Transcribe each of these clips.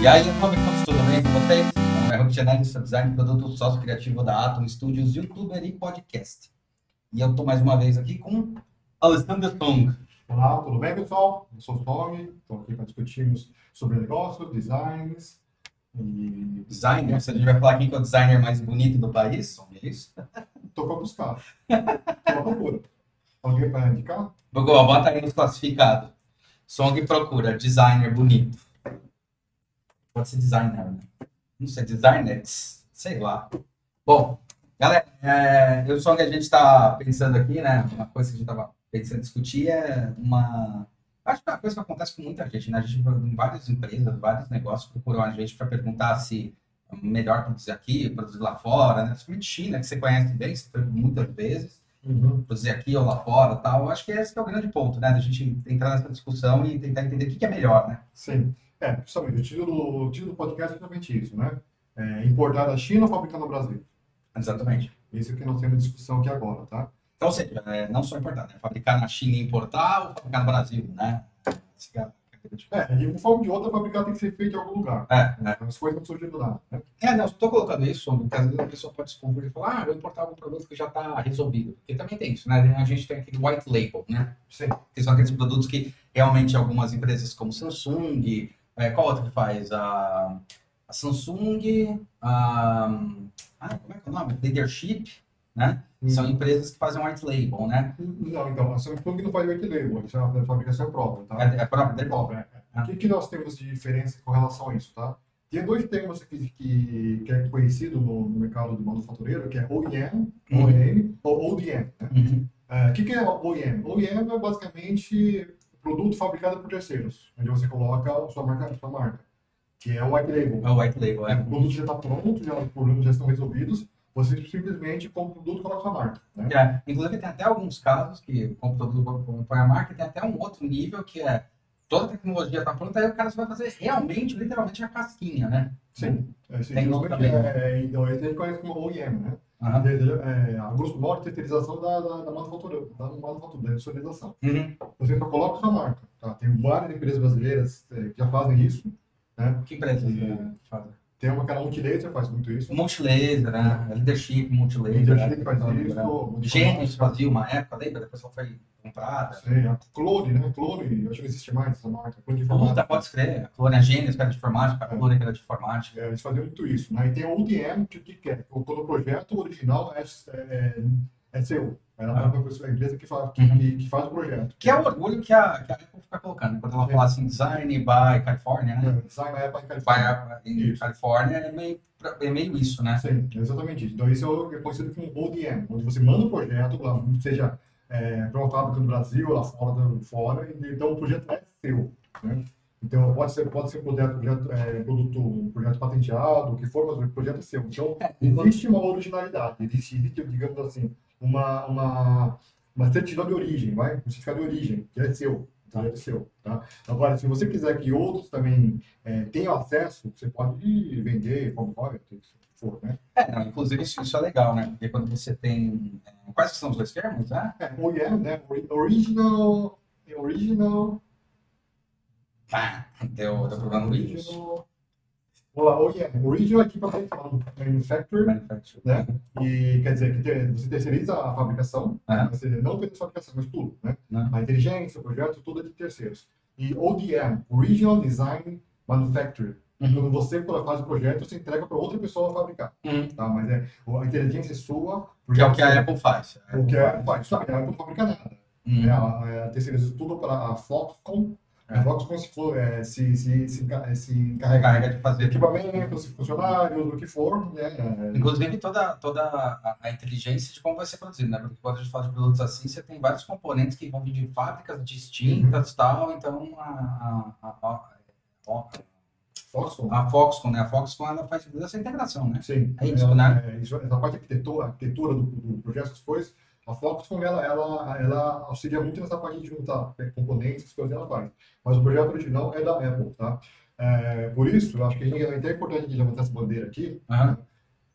E aí, fabricantes, tudo bem com vocês? Meu nome é Hulk Genelli, sou design, produto sócio criativo da Atom Studios, youtuber e podcast. E eu estou mais uma vez aqui com Alessandro Song. Olá, tudo bem, pessoal? Eu sou o Song, estou aqui para discutirmos sobre negócios, designs e... Designer? Gente vai falar quem que é o designer mais bonito do país, é isso? Estou para buscar. Estou à procura. Alguém para indicar? Google, bota aí nos classificados. Song procura designer bonito. Pode ser designer, né? Não sei, designer? Sei lá. Bom, galera, é, eu só que a gente está pensando aqui, né? Uma coisa que a gente estava pensando em discutir é uma. Acho que é uma coisa que acontece com muita gente, né? A gente, em várias empresas, vários negócios procuram a gente para perguntar se é melhor produzir aqui, produzir lá fora, né? Principalmente China, que você conhece bem, você foi muitas vezes uhum. produzir aqui ou lá fora tal. Acho que esse que é o grande ponto, né? Da gente entrar nessa discussão e tentar entender o que, que é melhor, né? Sim. É, justamente, o título, o título do podcast é exatamente isso, né? É, importar da China ou fabricar no Brasil? Exatamente. Isso é que nós temos discussão aqui agora, tá? Então, ou seja, é, não só importar, né? Fabricar na China e importar ou fabricar no Brasil, né? É, de uma forma de outra, fabricar tem que ser feito em algum lugar. É, é. As coisas não surgem do nada. Né? É, não, estou colocando isso, porque às vezes a pessoa pode se confundir e falar, ah, vou importar um produto que já está resolvido. Porque também tem isso, né? A gente tem aquele white label, né? Sim. Que são aqueles produtos que realmente algumas empresas como Samsung, é, qual outra que faz? A, a Samsung, a, ah, como é que é o nome? Leadership, né? Hum. São empresas que fazem white label, né? Não, então, a Samsung não faz white label, isso é uma fabricação própria, tá? É, é própria, é própria. É. O que, que nós temos de diferença com relação a isso, tá? Tem dois termos que, que, que é conhecido no, no, mercado do manufatureiro, que é OEM, uhum. OEM ou ODM. Né? Uhum. É, o que, que é OEM? OEM é basicamente produto fabricado por terceiros, onde você coloca a sua marca, a sua marca que é o white label. É o white label, é. O produto já está pronto, já, os problemas já estão resolvidos, você simplesmente compra o produto e coloca a sua marca. Né? É, inclusive, tem até alguns casos que compra o produto, põe a marca, tem até um outro nível que é toda a tecnologia está pronta, aí o cara só vai fazer realmente, literalmente, a casquinha, né? Sim. É, sim tem isso também. É, então, a gente conhece como OEM, né? Uhum. É, a grosso modo, terceirização da, da, da manufatura, da manufatura, da industrialização. Uhum. Você só coloca sua marca. Tá? Tem várias empresas brasileiras é, que já fazem isso. Né? Que empresas e, fazem? Tem uma que é Multilaser, faz muito isso. Multilaser, né? Leadership, Multilaser. Leadership faz isso. Gênesis fazia uma época, lembra? Depois só foi comprada. Sim, a Clone, né? Clone, eu acho que não existe mais essa marca. Clone de informática. Puta, pode escrever. A Clone, a Gênesis, que era de informática, a Clone, que era de informática. É, eles faziam muito isso. Né? E tem o UDM, que o que é? Quando o projeto original é, é, é seu. É a, ah. a empresa que faz, que, uhum. que, faz o projeto. Que é o orgulho que a, que a Apple fica colocando. Quando ela fala assim, design by California, né? É, design by California. By, em Califórnia é meio, é meio isso, né? Sim, exatamente isso. Então, isso é conhecido como ODM, onde você manda o projeto, seja é, uma fábrica no Brasil, lá fora, fora, então o projeto é seu. Né? Então, pode ser, pode ser um projeto, projeto, é, produto, um projeto patenteado, o que for, mas o projeto é seu. Então, é, existe uma originalidade, existe, existe digamos assim, uma, uma, uma certidão de origem, vai? Um certificado de origem, que é seu. Tá? É seu, tá? Agora, se você quiser que outros também é, tenham acesso, você pode vender como for, né? É, não, inclusive isso, isso, é legal, né? Porque quando você tem... Quais são os dois termos, né? É, OEM, né? Original... Original... Ah, deu, deu problema no Windows. OEM, Original Equipment Manufacturer, Manufacturer, né? E quer dizer que você terceiriza a fabricação, uhum. você não apenas a fabricação, mas tudo, né? Uhum. A inteligência, o projeto, tudo é de terceiros. E ODM, Original Design Manufacturer. Uhum. Quando você faz o projeto, você entrega para outra pessoa fabricar. Uhum. Tá? Mas é, a inteligência é sua. Que é o que a Apple faz. O que a Apple faz. Sabe, a Apple não fabrica nada. Uhum. É, a, a terceiriza tudo para a Foxconn é. Vox como se, for, é, se, se, se, se encarrega de fazer equipamentos, funcionários, o que for. Né? Inclusive toda, toda a, a, inteligência de como vai ser produzido, né? Porque quando a gente fala de produtos assim, você tem vários componentes que vão vir de fábricas distintas uhum. tal, então a, a, a, a Foxconn. A Foxconn, né? A Foxconn ela faz essa integração, né? Sim. É isso, né? É, isso, essa parte arquitetura, arquitetura do, do projeto, coisas, a Foxconn, ela, ela, ela auxilia muito nessa parte de juntar né, componentes, as coisas ela faz. Mas o projeto original é da Apple, tá? É, por isso, eu acho que é até importante a gente levantar essa bandeira aqui. Uhum.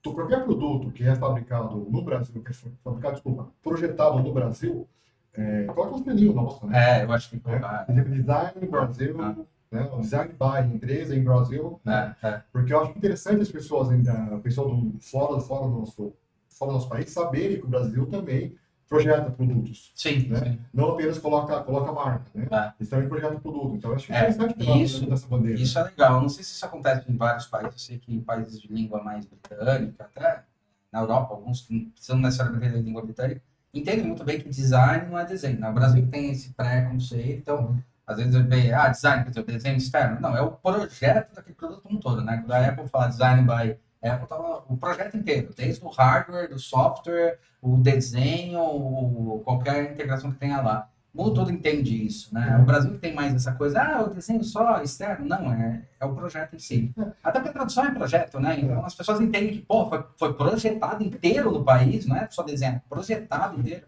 Tu, qualquer produto que é fabricado no Brasil, que é fabricado, desculpa, projetado no Brasil, é, coloca um espelhinho nosso, né? É, eu acho que é, Design no Brasil, uhum. Né? O design by empresa em Brasil, É, é. porque eu acho interessante as pessoas, ainda, pessoal do, fora, fora, do nosso, fora do nosso país saberem que o Brasil também projeta produtos. Sim, Né? sim. Não apenas coloca, coloca a marca, né? É. Eles também projetam produto. Então, acho É, interessante ter isso- essa bandeira. Isso é legal. Eu Não sei se isso acontece em vários países. Eu sei que em países de língua mais britânica, até na Europa, alguns que não precisam necessariamente da língua britânica, entendem muito bem que design não é desenho. No Brasil tem esse pré-conceito, então, Uhum. Às vezes eu vejo, ah, design, quer dizer, desenho externo. Não, é o projeto daquele produto como um todo, né? Quando a Apple fala design by Apple, tá o projeto inteiro, desde o hardware, do software, o desenho, o- qualquer integração que tenha lá. O mundo todo entende isso, né? O Brasil tem mais essa coisa, ah, o desenho só externo. Não, é, é o projeto em si. Até porque a tradução é projeto, né? Então as pessoas entendem que, pô, foi, foi projetado inteiro no país, não é só desenho, é projetado inteiro.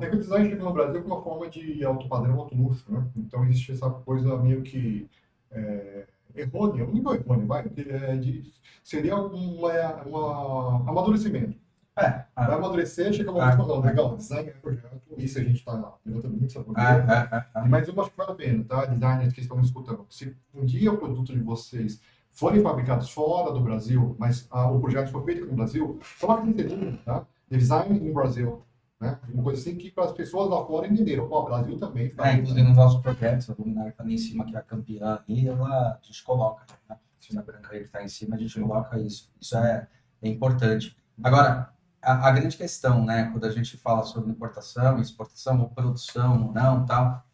É que o design chega no Brasil com uma forma de alto padrão, alto luxo, né? Então existe essa coisa meio que é, errônea, não digo errônea, vai, é, de, seria um uma, uma amadurecimento. É, Vai ah, amadurecer, chega um Ah. momento fala, legal, design é projeto, isso a gente está levantando muito essa ah, bandeira. ah, ah, ah. Mas eu acho que vale a pena, tá? Designers que estão me escutando. Se um dia o produto de vocês forem fabricados fora do Brasil, mas ah, o projeto for feito aqui no Brasil, coloque no LinkedIn, tá? Design no Brasil. Né? Uma coisa assim que para as pessoas lá fora entenderam. O Brasil também É, inclusive nos nossos projetos, a luminária que está ali em cima, que é a campeã ali, ela, a gente coloca, né? A branca aí que está em cima, a gente coloca isso. Isso é, é importante. Agora, a, a grande questão, né, quando a gente fala sobre importação, exportação, ou produção ou não, tal,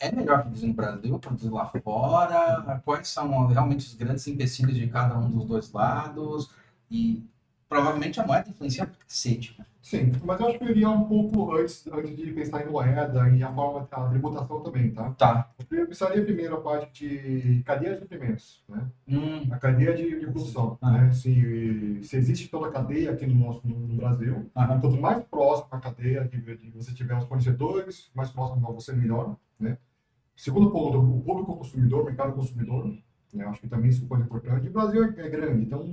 é melhor produzir no Brasil, produzir lá fora? Quais são realmente os grandes empecilhos de cada um dos dois lados? E provavelmente a moeda influencia pra cacete? Sim, mas eu acho que eu iria um pouco antes, antes de pensar em moeda e a forma da tributação também, tá? Tá. Eu pensaria primeiro a parte de cadeia de suprimentos, né? Hum, A cadeia de, de produção, Ah. né? Se, se existe toda a cadeia aqui no nosso no Brasil, aham. Quanto mais próximo a cadeia de, você tiver os fornecedores, mais próximo a você, melhor. Né? Segundo ponto, o público consumidor, o mercado consumidor, né? acho que também isso é coisa importante. O Brasil é, é grande, então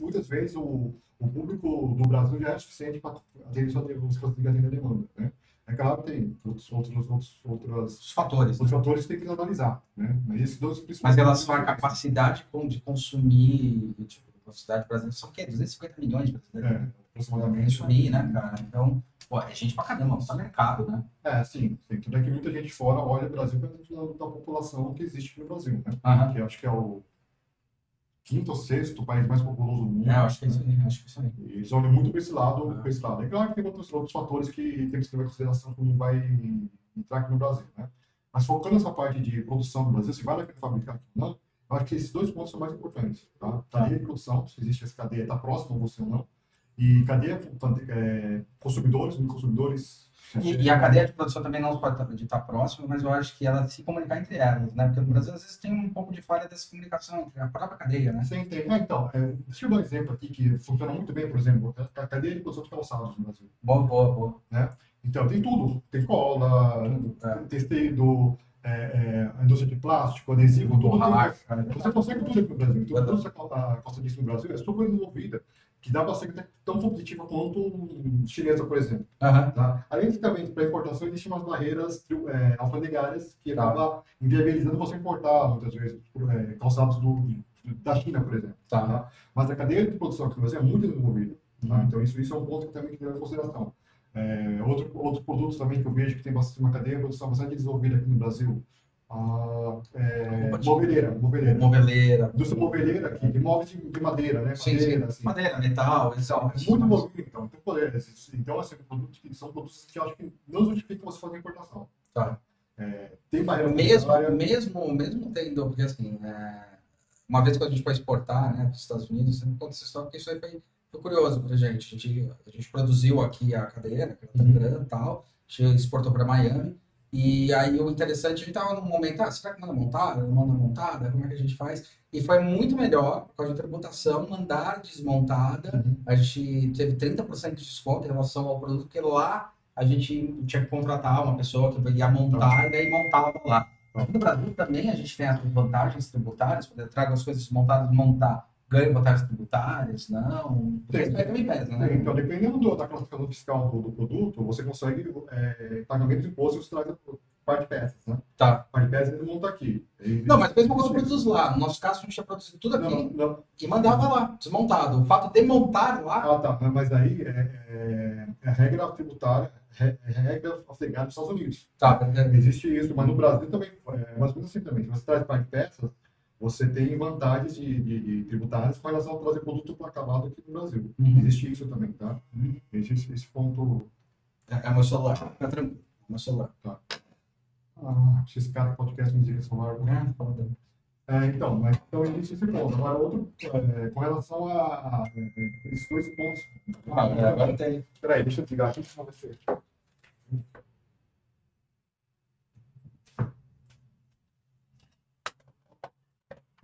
muitas vezes o, o público do Brasil já é suficiente para atender sua você conseguir atender a demanda. Né? É claro que tem outros, outros, outros, outras, Os fatores. outros fatores que tem que analisar. Né? Mas esses dois Mas principais. em relação à capacidade de consumir, tipo, a capacidade brasileira, são o quê? 250 milhões de brasileiros? É, aproximadamente. Consumir, né, cara? Então, pô, é gente pra caramba, é mercado, né? É, sim. sim. Tudo é que muita gente fora olha o Brasil pela da população que existe aqui no Brasil, né? Aham. Que acho que é o quinto ou sexto país mais populoso do mundo. É, acho que é isso aí, acho que é isso aí. E eles olham muito para esse lado, Ah. para esse lado. É claro que tem outros, outros fatores que temos que levar em consideração quando vai entrar aqui no Brasil, né? Mas focando nessa parte de produção no Brasil, se vale a pena fabricar aqui ou não, eu acho que esses dois pontos são mais importantes, tá? Cadeia de produção, se existe essa cadeia, está próximo a você ou não. E cadeia é, consumidores, consumidores. E, e a cadeia de produção também não pode de estar próxima, mas eu acho que ela se comunicar entre elas, né? Porque no Brasil, às vezes, tem um pouco de falha dessa comunicação entre a própria cadeia, né? Você entende? É, então, é, deixa eu dar um exemplo aqui que funciona muito bem, por exemplo, a cadeia de produção de calçados no Brasil. Boa, boa, boa. Então, tem tudo. Tem cola, Tudo, é. tecido, é, é, a indústria de plástico, adesivo, tudo. Cara. Você consegue tudo aqui no Brasil. Então, a costa disso no Brasil é super desenvolvida, que dá para ser tão competitiva quanto chinesa, por exemplo. Aham. Tá? Além de também, para importação, existem umas barreiras é, alfandegárias que acabam inviabilizando você importar, muitas vezes, é, calçados do, da China, por exemplo. Tá. Tá? Mas a cadeia de produção aqui no Brasil é muito desenvolvida. Tá? Uhum. Então, isso, isso é um ponto que também tem que levar em consideração. É, outro, outro produto também que eu vejo que tem bastante, uma cadeia de produção bastante desenvolvida aqui no Brasil, a é, Roupa de- moveleira, moveleira. Moveleira. Indústria moveleira aqui, de móveis de, de madeira, né? Sim, madeira, sim. assim. Madeira, metal, Então, é muito movimento, então. Tem poder. esses- Então, assim, produtos que são produtos que eu acho que não justificam você fazer importação. Tá. É, tem barreira Mesmo, monetária. mesmo, mesmo tendo, porque assim, é, uma vez que a gente foi exportar né, para os Estados Unidos, você me conta essa história, porque isso aí foi, foi curioso para a gente. A gente. Produziu aqui a cadeira, que era Uhum. grande e tal, a gente exportou para Miami, e aí o interessante, a gente estava num momento, ah, será que manda montada? Não manda montada? Como é que a gente faz? E foi muito melhor, por causa da tributação, mandar desmontada, Uhum. a gente teve 30% de desconto em relação ao produto, porque lá a gente tinha que contratar uma pessoa que ia montar e daí montava lá. Aqui no Brasil também a gente tem as vantagens tributárias, poder traga as coisas montadas, montar, ganha vantagens tributárias, não. Também pesa, né? É, Então, dependendo do- da classificação fiscal do, do produto, você consegue é, pagamento de imposto, você traz parte peças, né? Tá. Parte peças ele monta aqui. Ele- Não, mas mesmo quando eu produzo lá, no nosso caso a gente tinha produzido tudo aqui Não, não. e mandava lá, desmontado. O fato de montar lá. Ah, tá. Mas- Mas aí é, é, é regra tributária, é, é regra afegana nos Estados Unidos. Tá, Existe isso, mas no Brasil também, é menos assim também. Se você traz parte peças, você tem vantagens de, de, de tributárias com relação a trazer produto para acabado aqui no Brasil. Uhum. Existe isso também, tá? Uhum. Existe esse ponto. É, é meu celular. Fica tranquilo. É meu celular. Ah, esse cara podcast me diga celular. É, fala dele. É, então, mas então existe esse ponto. Agora, outro, é, com relação a, a, é, esses dois pontos. Ah, é, agora tem. Peraí, deixa eu desligar aqui para você.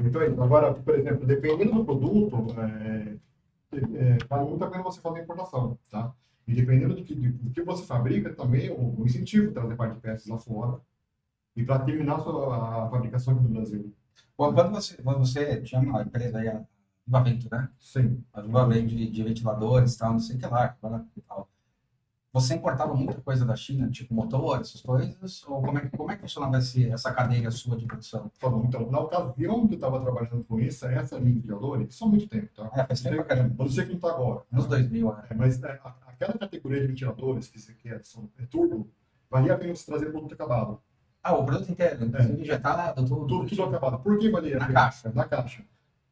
Então, agora, por exemplo, dependendo do produto, é, é, vale muito a pena você fazer importação, tá? E dependendo do que, do que você fabrica, também o, o incentivo trazer parte de peças lá fora e para terminar a, sua, a fabricação aqui no Brasil. Bom, Quando você, quando você tinha uma empresa aí, a Viva Vento, né? Sim. A Viva Vento de, de ventiladores e tal, não sei o que lá. agora. Você importava muita coisa da China, tipo motor, essas coisas? Ou como é, que- como é que funcionava esse, essa cadeia sua de produção? Então, na ocasião que eu estava trabalhando com isso, essa linha de valores, isso há muito tempo, tá? É, faz tempo pra não sei como está agora. Nos 2000, né? É, mas é, aquela categoria de ventiladores que você quer, são, é turbo, valia a pena você trazer produto acabado. Ah, o produto inteiro, inclusive injetado, tudo. Tudo, tudo acabado. Por que valia Na caixa. Na caixa.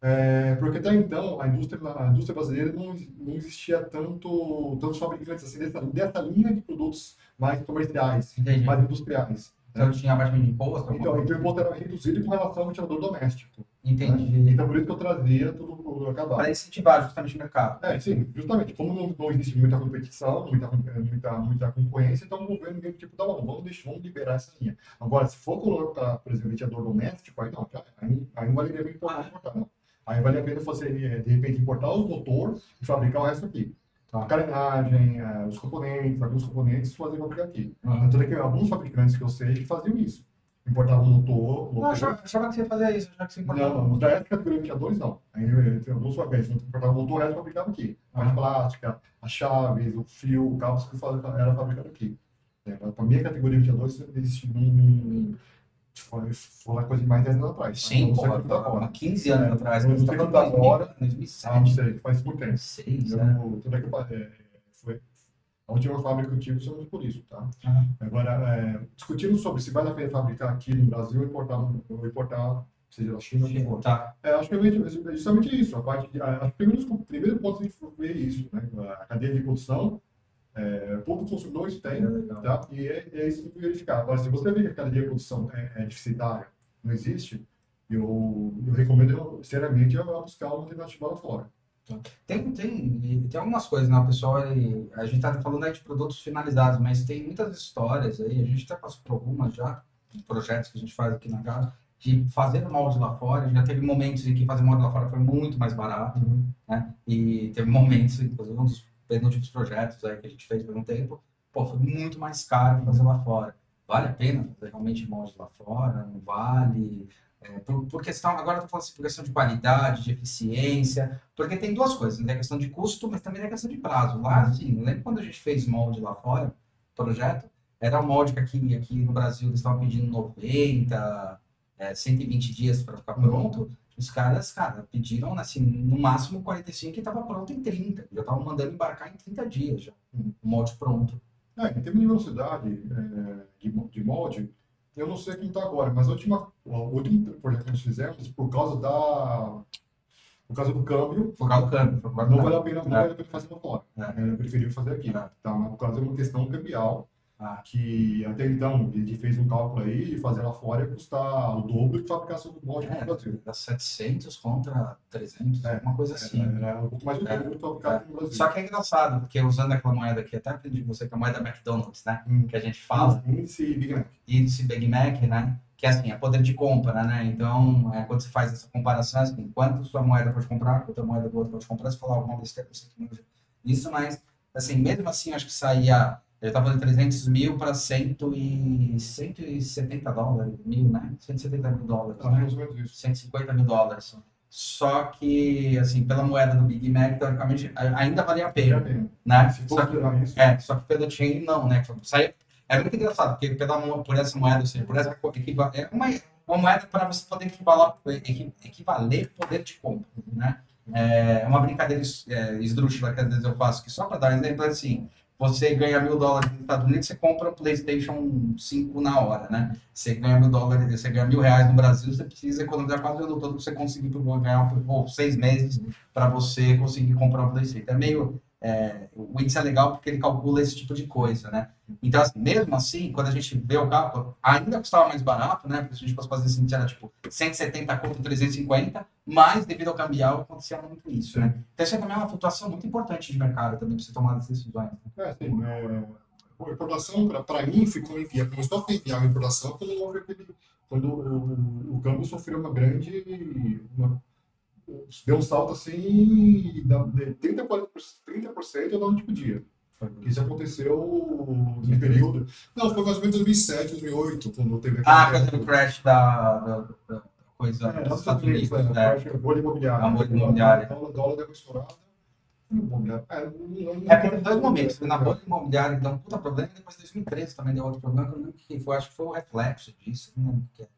É, porque até então a indústria, a indústria brasileira não, não existia tanto, tantos fabricantes assim, dessa, dessa linha de produtos mais comerciais, Entendi. mais industriais. Então tinha abaixo de imposto? Então, então o imposto era reduzido com relação ao ventilador doméstico. né? Entendi. Então, por isso que eu trazia tudo, acabado. Para incentivar justamente o mercado. É, sim, justamente. Como não, não existe muita competição, muita, muita, muita concorrência, então o governo meio que tipo, tá bom, vamos, deixar, vamos liberar essa linha. Agora, se for colocar, por exemplo, ventilador doméstico, aí não, já- aí, aí não valeria a pena importar, importar, não. Aí vale a pena você, de repente, importar o motor e fabricar o resto aqui. Tá. A carenagem, eh, os componentes, alguns componentes, fazer fabricar aqui. Uhum. Tanto é que alguns fabricantes que eu sei que faziam isso. Importavam o motor, achava, achava que você fazia isso, já que você importava. não, não, da época de ventiladores não. Aí tem alguns fabricantes, não importava o motor, era fabricado aqui. A Ah. plástica, as chaves, o fio, o cabo que era fabricado aqui. É, Para a minha categoria de ventiladores, existe um, um, foi, foi uma coisa de mais de 10 anos atrás. tá? Sim, tá agora. há 15 anos É, atrás. eu tá tá falando agora. em Ah, não 2007, sei, faz muito tempo. 2006, Eu, né? é que, eu, é, foi a última fábrica que eu tive foi por isso, tá? Ah. Agora, é, discutindo sobre se vale a pena fabricar aqui no Brasil ou importar, ou importar seja da China ou de fora. Tá. É, acho que é justamente isso. A parte de, acho que primeiro, o primeiro ponto de ver isso, né? A cadeia de produção, é, poucos consumidores têm, tá? E é, é isso que tem que verificar. Agora, se você vê que a cadeia de produção é, é deficitária, não existe, eu, eu recomendo seriamente buscar uma alternativa lá fora. Tem, tem, e tem algumas coisas, né? Pessoal, a gente tá falando aí de produtos finalizados, mas tem muitas histórias aí, a gente até passou por algumas já, projetos que a gente faz aqui na casa, de fazer molde lá fora. Já teve momentos em que fazer molde lá fora foi muito mais barato, né? E teve momentos, inclusive um dos penúltimos projetos aí que a gente fez por um tempo, pô, foi muito mais caro fazer lá fora. Vale a pena fazer realmente molde lá fora? Não vale? É, por, por questão, agora eu tô falando assim, por questão de qualidade, de eficiência, porque tem duas coisas, né? Tem a questão de custo, mas também tem a questão de prazo. Lá, assim, eu lembro quando a gente fez molde lá fora, projeto, era um molde que aqui, aqui no Brasil eles estavam pedindo 90, é, 120 dias para ficar pronto. Os caras, cara, pediram, assim, no máximo 45 e estava pronto em 30. Já estavam mandando embarcar em 30 dias já, o molde pronto. É, em termos de velocidade é, de, mo- de molde, eu não sei como está agora, mas a última, o último projeto que nós fizemos, por causa da por causa do câmbio, Por causa do câmbio. Não vale a pena, não vale a pena fazer lá fora. É. É, Eu preferi fazer aqui. É. Tá, mas por causa de uma questão cambial, Ah. que até então gente fez um cálculo aí de fazer lá fora ia custar o dobro de fabricar seu molde É, no Brasil. Era 700 contra 300, É, uma coisa assim. Era, era um pouco mais do É. dobro fabricar aqui no Brasil. Só que é engraçado, porque usando aquela moeda aqui, até aprendi com você que é a moeda McDonald's, né? Hum. Que a gente fala, Índice Big Mac. índice Big Mac, né? Que é assim, é poder de compra, né? Então, é, quando você faz essa comparação, é assim, quanto sua moeda pode comprar, quanto a moeda do outro pode comprar, você fala alguma besteira, você que manja isso, mas, assim, mesmo assim, acho que saía, eu estava de 300 mil para 100 e 170 dólares, mil, né? 170 mil dólares, Tá, né? mais ou menos isso. 150 mil dólares. Só que, assim, pela moeda do Big Mac, teoricamente, ainda valia a Vale a pena, né? Se Só que, isso, é, só que pelo chain não, né? Sai, É muito engraçado, porque pela, por essa moeda, ou seja, por essa é uma, uma moeda para você poder equivaler, equi- equivaler poder de compra, né? É uma brincadeira é, esdrúxula que às vezes eu faço, que só para dar um exemplo, é assim, você ganha mil dólares nos Estados Unidos, você compra o PlayStation 5 na hora, né? Você ganha mil dólares, você ganha mil reais no Brasil, você precisa economizar quase o todo você conseguir ganhar ou seis meses para você conseguir comprar um PlayStation. É meio. É, o índice é legal porque ele calcula esse tipo de coisa, né? Então, assim, mesmo assim, quando a gente vê o carro, ainda custava mais barato, né? Porque se a gente fosse fazer assim, era tipo 170 conto 350, mas devido ao cambial acontecia muito isso, né? Então, isso também é uma flutuação muito importante de mercado também para você tomar as decisões. né? É, assim, é, a importação, para mim, ficou inviável. Começou a inviável a importação quando. Quando o, o, o câmbio sofreu uma grande. Uma, deu um salto assim de 30% a 40%, 30% da onde podia. Isso aconteceu no período. Não, foi mais ou menos 2007, 2008, quando teve Ah, aquele- quando o crash da, da, da coisa É, dos Estados Unidos, né? acho que é bolha imobiliária. A bolha imobiliária. O dólar, dólar deu uma estourada. É, É porque tem dois momentos. Na bolha imobiliária deu um puta problema e depois em 2013 também deu outro problema. que eu não lembro que foi. Acho que foi o reflexo disso. Não lembro o que é.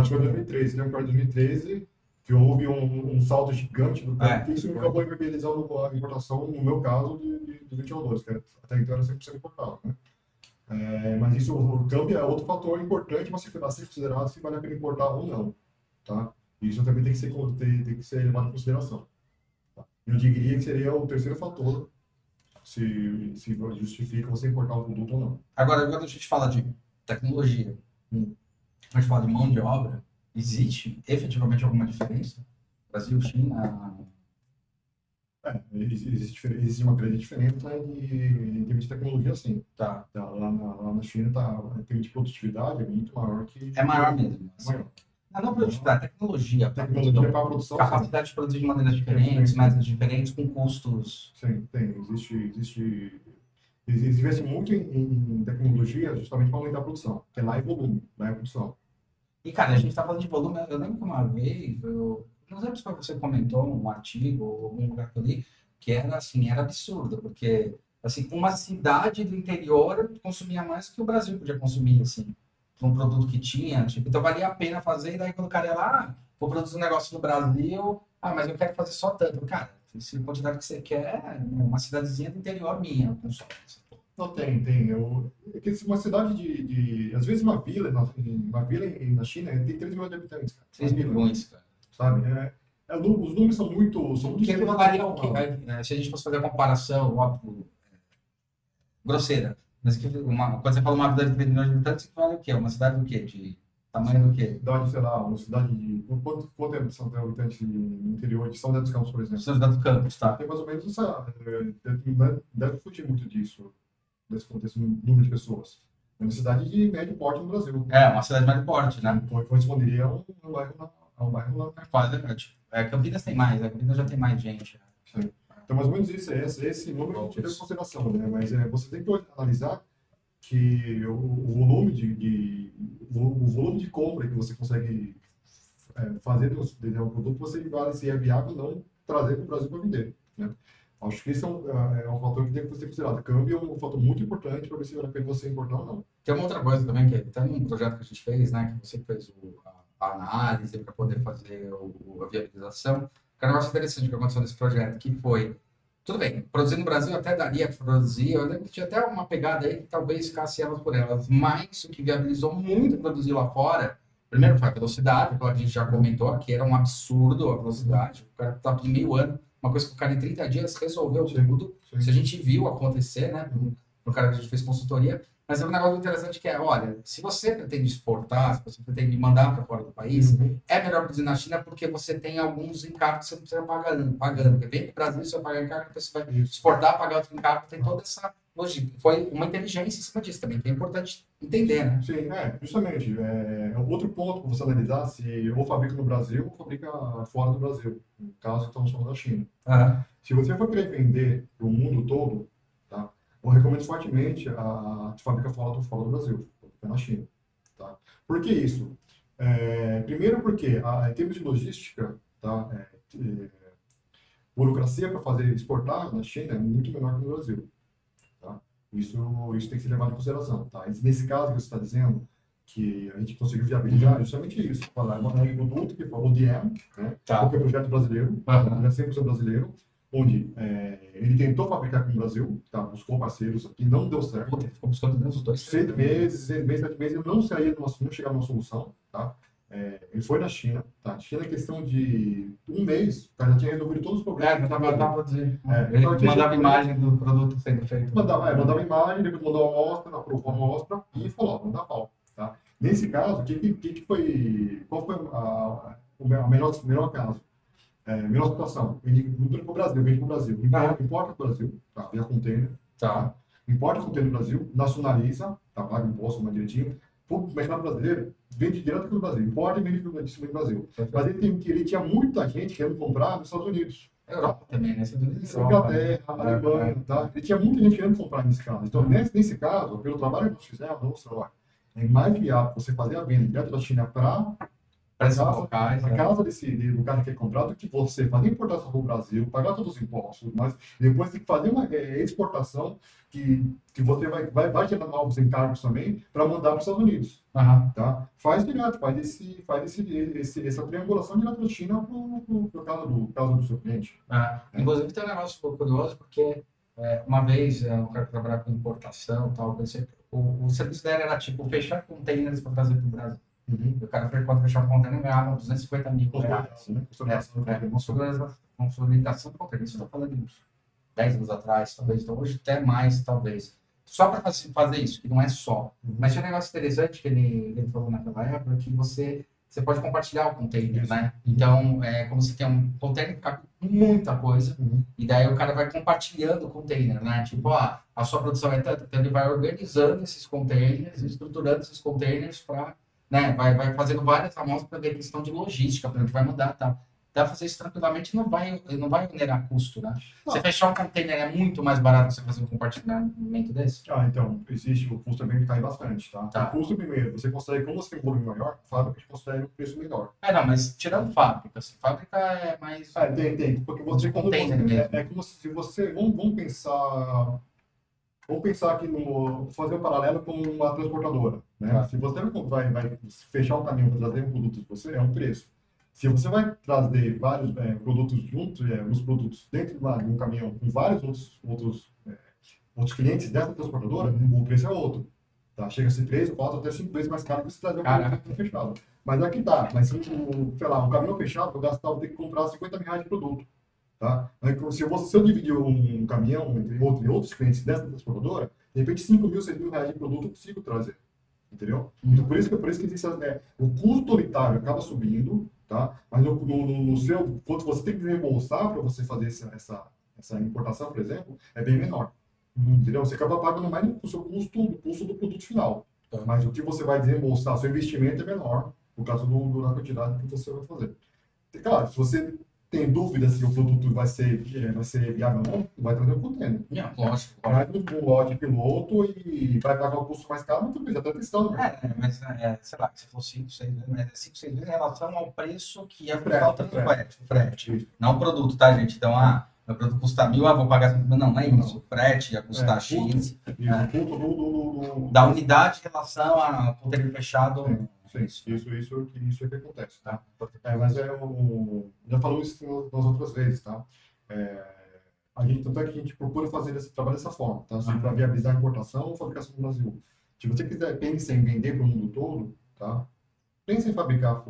Acho que foi 2013, teve um quarto de 2013, que houve um, um salto gigante do É. câmbio, e isso acabou inviabilizando a importação, no meu caso, de, de, ventiladores, que até então era 100% importado. Né? É, mas isso, o câmbio é outro fator importante para ser, pra ser considerado se vale a pena importar ou não. Tá? Isso também tem que ser, tem, tem que ser levado em consideração. Tá? Eu diria que seria o terceiro fator se, se justifica você importar um produto ou não. Agora, quando a gente fala de tecnologia, Hum. a gente fala de mão de obra, existe efetivamente alguma diferença? Brasil, China. É, existe, existe, uma grande diferença em, em termos de tecnologia, sim. Tá. Tá, lá, na, lá na China, tá, em termos de produtividade, é muito maior que. É maior mesmo. assim. Maior. Não, não produtividade, tecnologia. tá? Tecnologia para a produção, sim. Capacidade de produzir de maneiras diferentes, métodos diferentes, com custos. Sim, tem. Existe. existe eles investem muito em, em tecnologia justamente para aumentar a produção, que é lá em volume, lá em produção. E, cara, a gente tá falando de volume. Eu lembro que uma vez, eu não lembro se foi você comentou um artigo ou algum lugar que eu li, que era assim, era absurdo, porque assim, uma cidade do interior consumia mais que o Brasil podia consumir, assim, um produto que tinha. Tipo, então valia a pena fazer, e daí quando o cara ia lá, ah, vou produzir um negócio no Brasil, ah, mas eu quero fazer só tanto. Cara, se a quantidade que você quer, né, uma cidadezinha do interior minha, consome. Não tem, tem. Eu, é que uma cidade de, de. Às vezes uma vila, na- uma vila na China tem 3 milhões de habitantes, cara. 3 milhões, cara. Sabe? É, é, os números são muito. São muito Que né? Se a gente fosse fazer a comparação, óbvio, é, grosseira, mas que uma, quando você fala uma vila de 3 milhões de habitantes, equivale ao quê? Uma cidade do quê? De tamanho do quê? cidade, sei lá, uma cidade de. Quanto, quanto é são habitantes no interior de São José dos Campos, por exemplo? São José dos Campos, tá? Tem mais ou menos essa. Deve, deve fugir muito disso, desse, desse número de pessoas. É uma cidade de médio porte no Brasil. É, uma cidade de porte, né? Então, corresponderia a um, a um bairro, a um bairro lá. É quase, é, tipo, é, Campinas tem mais, né? Campinas já tem mais gente. Sim. Então, mais ou menos isso, esse, esse número gente leva em consideração, né? Mas é, você tem que analisar que o, o volume de, de- o, o volume de compra que você consegue é, fazer de um produto, você vale se é viável ou não trazer para o Brasil para vender, né? Acho que esse é um, é um fator que que ser considerado. Câmbio é um fator muito importante para ver se vale a pena você importar ou não. Tem uma outra coisa também, que tem um projeto que a gente fez, né? Que você fez o, a, análise para poder fazer o, a viabilização. Que é um negócio interessante que aconteceu nesse projeto, que foi, tudo bem, produzir no Brasil até daria para produzir, eu lembro que tinha até uma pegada aí que talvez ficasse elas por elas, mas o que viabilizou muito produzir lá fora, primeiro foi a velocidade, que a gente já comentou, que era um absurdo a velocidade, o cara tá em meio ano, uma coisa que o cara em 30 dias resolveu Sim. tudo, Sim. isso a gente viu acontecer, né? No, cara que a gente fez consultoria. Mas é um negócio interessante que é, olha, se você pretende exportar, se você pretende mandar para fora do país, Uhum. é melhor produzir na China porque você tem alguns encargos que você não precisa pagando. pagando. Porque vem para o Brasil, você vai pagar encargo, você vai exportar, pagar outro encargo, tem toda essa. Foi uma inteligência em cima disso também, que é importante entender, né? Sim, é, justamente. É, outro ponto para você analisar se ou fabrica no Brasil ou fabrica fora do Brasil, no caso estamos falando da China. Se você for querer vender para o mundo todo, tá? eu recomendo fortemente a, a fabrica fora do, fora do Brasil, é na China. Tá? Por que isso? É, primeiro porque, a, em termos de logística, tá? É, é, burocracia para fazer exportar na China é muito menor que no Brasil. Isso, isso tem que ser levado em consideração, tá? E nesse caso que você está dizendo, que a gente conseguiu viabilizar, é justamente isso. Falar, é um produto que foi o DM, né? Tá. Porque é um projeto brasileiro, ele é 100% brasileiro, onde é, ele tentou fabricar aqui no Brasil, tá? buscou parceiros aqui, não deu certo. Ficou buscando dentro dos dois. Seis meses, seis meses, sete meses, ele não saía, de uma- não chegava numa solução, tá? É, ele foi na China, tá? China, questão de um mês, o cara já tinha resolvido todos os É, problemas. não tava, tava dizendo. É, Ele então, mandava imagem do produto sendo feito. Mandava, é, mandava imagem, depois mandou uma amostra, aprovou a amostra e falou, vamos dar pau, tá? Nesse caso, o que, que, que foi, qual foi a, o me- a melhor, o melhor caso? É, melhor situação, ele não para o Brasil, vende para o Brasil, importa, importa para o Brasil, tá? Via container, Tá. importa container no Brasil, nacionaliza, tá? Paga imposto, mas direitinho, o mercado brasileiro, vende direto para o Brasil, importa e vende para o Brasil. Mas ele, tem, ele tinha muita gente querendo comprar nos Estados Unidos. Europa também, né? Unidos, Europa, Inglaterra, né? Alemanha, tá? E tinha muita gente querendo comprar nesse caso. Então, Uhum. nesse, nesse caso, pelo trabalho que nós fizemos, nossa, ó, é mais viável você fazer a venda direto da China para Para esses Casa- locais. a né? casa desse, cara que quer comprar do que você fazer importação para o Brasil, pagar todos os impostos, mas depois tem que fazer uma é, exportação que, que você vai, vai, vai gerar novos encargos também para mandar para os Estados Unidos. Aham. Tá? Faz direto, faz, esse, faz esse, esse, essa triangulação direto da China para o caso do, caso do seu cliente. Ah, inclusive tem um negócio curioso, porque é, uma vez é, um cara que trabalhava com importação e tal, pensei, o, o serviço dele era tipo fechar containers para trazer para o Brasil. Uhum. E o cara fez quando fechar o container ganhava 250 mil reais. Né? Consolidação, de container. Isso eu estou falando de uns 10 anos atrás, talvez. Então hoje até mais, talvez. Só para fazer isso, que não é só. Mas tinha um negócio interessante que ele, ele falou naquela época, que você, você pode compartilhar o container, Isso. né? Então, é como se tem um container que cabe muita coisa, Uhum. e daí o cara vai compartilhando o container, né? Tipo, ah, a sua produção é tanta, então ele vai organizando esses containers, estruturando esses containers para, né? Vai, vai fazendo várias amostras para ver questão de logística, para onde vai mandar, tá? Dá fazer isso tranquilamente, não vai, não vai onerar custo, né? Não. Você fechar um container é muito mais barato você fazer um compartilhamento desse? Ah, então, existe, o custo também cai bastante, tá? Tá. O custo, primeiro, você consegue, como você tem um volume maior, a fábrica consegue um preço melhor. É, não, mas tirando fábrica, assim, fábrica é mais. Ah, tem, tem, porque você, quando container você, mesmo. é, é como se você, vamos, vamos pensar, vamos pensar aqui no, fazer um paralelo com uma transportadora, né? Se você vai, vai fechar um caminhão para trazer um produto você, é um preço. Se você vai trazer vários é, produtos juntos, é, os produtos dentro de, uma- de um caminhão com vários outros, outros, é, outros clientes dessa transportadora, Uhum. o preço é outro. Tá? Chega a ser três, quatro, até cinco vezes mais caro que você trazer um produto fechado. Mas aqui tá, mas se um, sei lá, um caminhão fechado, eu gastava, ter que comprar 50 mil reais de produto. Tá? Se, eu, vou- se eu dividir um caminhão entre outro, outros clientes dessa transportadora, de repente 5 mil, 6 mil reais de produto eu consigo trazer. Entendeu? Então, por isso que, por isso que existe, né, o custo unitário acaba subindo, tá? mas no, no, no- seu, quanto você tem que reembolsar para você fazer essa, essa, essa importação, por exemplo, é bem menor. Entendeu? Você acaba pagando mais no seu custo, no custo do produto final. Tá. Mas o que você vai desembolsar, seu investimento é menor, por causa do, do- da quantidade que você vai fazer. E, claro, se você tem dúvida se o produto vai ser, vai ser viável ou não, vai trazer um container. Não, lógico. Vai no, no lote piloto e vai pagar o custo mais caro, tudo bem, já está testando. né? É, mas, é, sei lá, você falou 5, 6 vezes, mas é 5, 6 vezes em relação ao preço que ia Frete, custar o transporte, o frete. Não o produto, tá, gente? Então, ah, meu produto custa mil, ah, vou pagar 5 mil. Não, não é isso. O frete ia custar É, X. O custo do, do, do, do- Da unidade em relação ao container fechado. Sim, isso, isso, isso, isso é que acontece. Tá? É, mas é um. Já falamos isso nas outras vezes, tá? É, a gente, tanto é que a gente procura fazer esse trabalho dessa forma, tá? Uhum. Para viabilizar a importação ou fabricação no Brasil. Se você quiser, pense em vender para o mundo todo, tá? Pense em fabricar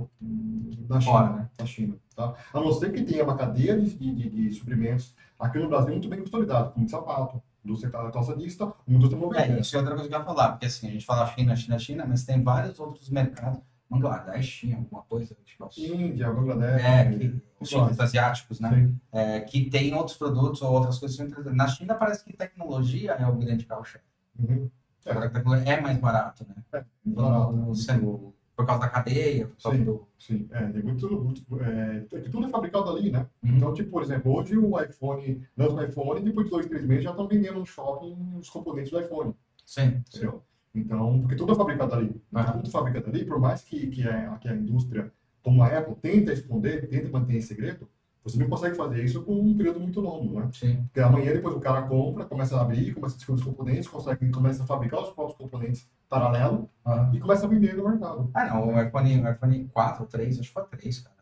na China, Fora, né? na China, tá? A não ser que tenha uma cadeia de, de, de suprimentos aqui no Brasil muito bem consolidada, como de sapato, indústria calçadista, indústria É, isso é outra coisa que eu ia falar, porque assim, a gente fala China, China, China, mas tem vários outros mercados. Bangladesh alguma coisa, tipo, Índia, Bangladesh. é, que, os chineses asiáticos, né? É, que tem outros produtos ou outras coisas. interessantes. Na China parece que tecnologia é o grande carro-chefe. Uhum. É. É mais barato, né? É, Então, barato. sendo- por causa da cadeia, por causa Sim. do. Sim, é, tem muito, muito é, que tudo é fabricado ali, né? Uhum. Então, tipo, por exemplo, hoje o iPhone, lança o iPhone depois de dois, três meses já estão vendendo no shopping os componentes do iPhone, Sim, sim. entendeu? Então, porque tudo é fabricado ali. Aham. Tudo é fabricado ali, por mais que, que, a, que a indústria, como a Apple, tenta esconder, tenta manter em segredo, Você não consegue fazer isso com um período muito longo, né? Sim. Porque amanhã depois o cara compra, começa a abrir, começa a descobrir os componentes, consegue, começa a fabricar os próprios componentes paralelo Ah, e começa a vender no mercado. Ah, não, o iPhone, o iPhone 4 ou 3, acho que foi 3, cara.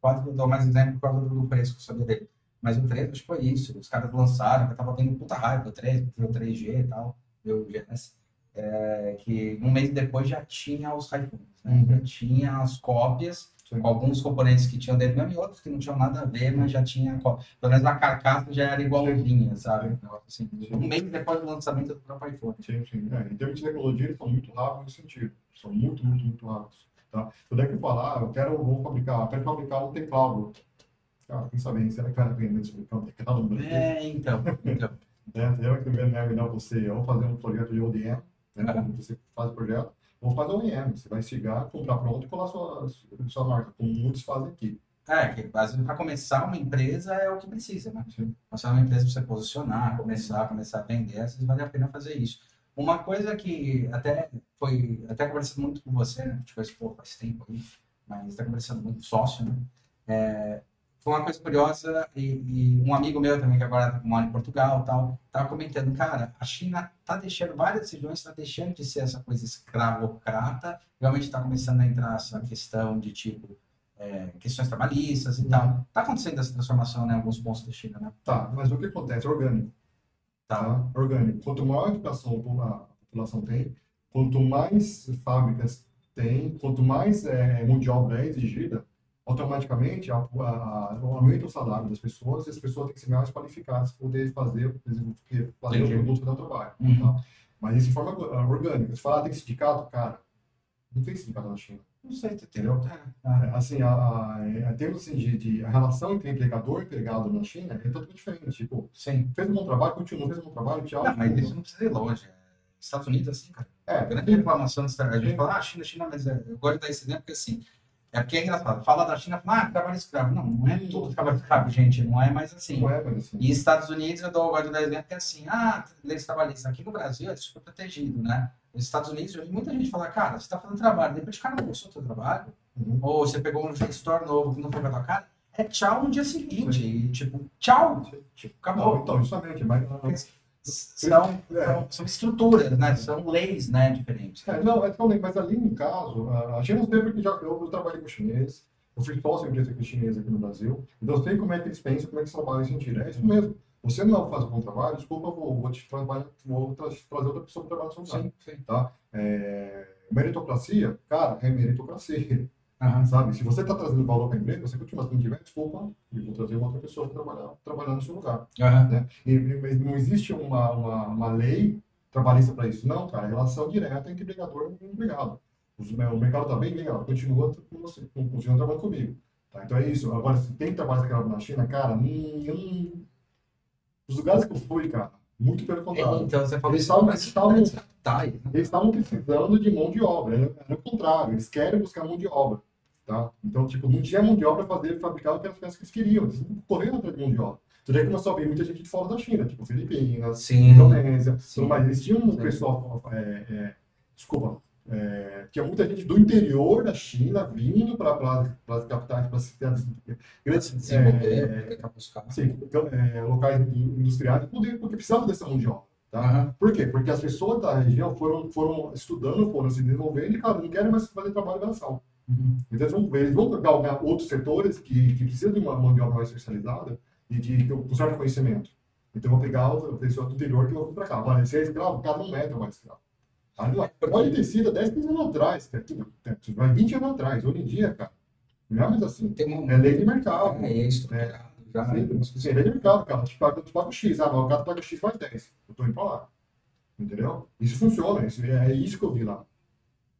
4 eu dou mais exemplo por causa do preço que eu sabia dele. Mas o 3 acho que foi isso. Os caras lançaram, eu tava tendo puta raiva do 3, do 3G e tal, do GS. É, que um mês depois já tinha os iPhones, né? Uhum. Já tinha as cópias, Sim. alguns componentes que tinham dentro mesmo e outros que não tinham nada a ver, mas já tinha. Pelo menos a carcaça já era igualzinha, sabe? Um assim. Um mês depois do lançamento do próprio iPhone. Sim, sim. É, em termos de tecnologia, eles são muito rápidos nesse sentido. São muito, muito, muito rápidos. Tá? Quando é que eu falar, eu quero, vou fabricar, eu quero fabricar um teclado. Cara, quem sabe, será que vai vender esse fabricar um teclado no Brasil? É, então. então. né? Eu que é melhor você, eu vou fazer um projeto de ODM, né? Você faz o projeto, ou faz OEM, você vai chegar, comprar pronto e colar sua, sua marca, como muitos fazem aqui. É, que para começar uma empresa é o que precisa, né? Sim. Começar uma empresa para você posicionar, começar, começar a vender, às vezes vale a pena fazer isso. Uma coisa que até foi, até conversando muito com você, né? Tipo, esse pô, faz tempo aí, mas está conversando muito sócio, né? É, foi uma coisa curiosa e, e um amigo meu também que agora mora em Portugal, tal, tava comentando, cara, a China tá deixando várias decisões, tá deixando de ser essa coisa escravocrata, realmente está começando a entrar essa questão de tipo é, questões trabalhistas e tal. Tá acontecendo essa transformação né, em alguns pontos da China, né? Tá, mas o que acontece? É orgânico. Tá? Orgânico. Quanto maior a educação a população tem, quanto mais fábricas tem, quanto mais é, obra é exigida, automaticamente a, a, aumenta o salário das pessoas e as pessoas têm que ser mais qualificadas para poder fazer, fazer o produto, fazer o trabalho. Uhum. Tá? Mas isso de forma ah, orgânica. Se falar tem sindicato, cara, não tem sindicato na China. Não sei, entendeu? É, É, Assim, a, a, em termos assim, de, de a relação entre empregador e empregado na China é totalmente diferente. Tipo, sim. fez um bom trabalho, continua, fez um bom trabalho, tchau. Não, mas isso não precisa ir longe. É, Estados Unidos, assim, cara. É, A grande reclamação a gente fala, ah, China, China, mas é, eu gosto de dar esse exemplo porque assim, é porque é engraçado. Fala da China, fala, ah, trabalho escravo. Não, não é tudo trabalho escravo, gente, não é mais assim. não é, assim. E Estados Unidos, eu dou de dar exemplo que é assim, ah, leis trabalhistas. Aqui no Brasil é super protegido, né? Nos Estados Unidos, muita gente fala, cara, você está fazendo trabalho, de repente o cara não gostou do seu trabalho, Uhum. ou você pegou um gestor novo que não foi com a tua cara, é tchau no dia seguinte. E, tipo, tchau. Tipo, Não, acabou. então, justamente, mas. São, É. são, são estruturas, né? São leis, né, diferentes. É, não, é tão mas ali no caso, a a China sei porque já, eu, eu trabalhei com chinês, eu fui sócio em empresa com chinês aqui no Brasil, então eu sei como é que eles pensam, como é que eles trabalham nesse sentido. É isso mesmo. Você não faz um bom trabalho, desculpa, vou, vou te trabalhar, vou tra trazer outra pessoa para trabalhar no seu lugar. Sim, sim. Tá? É, meritocracia, cara, é meritocracia. Aham. Sabe? Se você está trazendo valor para a empresa, você continua, se não tiver, desculpa, eu vou trazer uma outra pessoa para trabalhar, trabalhar no seu lugar. Aham. Né? E, e- mas não existe uma, uma, uma lei trabalhista para isso, não, cara. É relação direta entre empregador e empregado. Os- O mercado está bem legal, continua com você, continua trabalhando comigo. Tá? Então é isso. Agora, se tem trabalho escravo na China, cara, hum, hum, os lugares que eu fui, cara, muito pelo contrário. Então, você falou Eles isso, estavam- mas estavam- né? Eles estavam precisando de mão de obra, era, era o contrário, eles querem buscar mão de obra. Tá? Então, tipo, não tinha mão de obra para fazer fabricar peças que eles queriam, eles correndo atrás de mão de obra. Tudo aí começou a vir muita gente de fora da China, tipo Filipinas, Sim. Indonésia, Sim. tudo mais. Eles tinham um pessoal, é, é, desculpa, é, tinha muita gente do interior da China vindo para as capitais, para as cidades grandes, é, buscar. sim, então, é, locais industriais, porque precisavam dessa mão de obra. Tá? Aham. Por quê? Porque as pessoas da região foram, foram estudando, foram se desenvolvendo e, cara, não querem mais fazer trabalho braçal. Uhum. Então, eles vão, eles vão galgar outros setores que, que precisam de uma mão de obra mais especializada e de, um certo conhecimento. Então, vão pegar outra pessoa do interior que vão vir para cá. Agora, se é escravo, o cara não é trabalho escravo. É. Pode ter sido há 10, 15 anos atrás, cara. Vai 20 anos atrás. Hoje em dia, cara, não é mais assim. Uma... É lei de mercado. É, é estruturado. Já, Sim, sim, lei de mercado, cara. Te paga, te paga o X. Ah, mas o cara paga X mais 10. Eu tô indo para lá. Entendeu? Isso funciona. Isso, é, é isso que eu vi lá.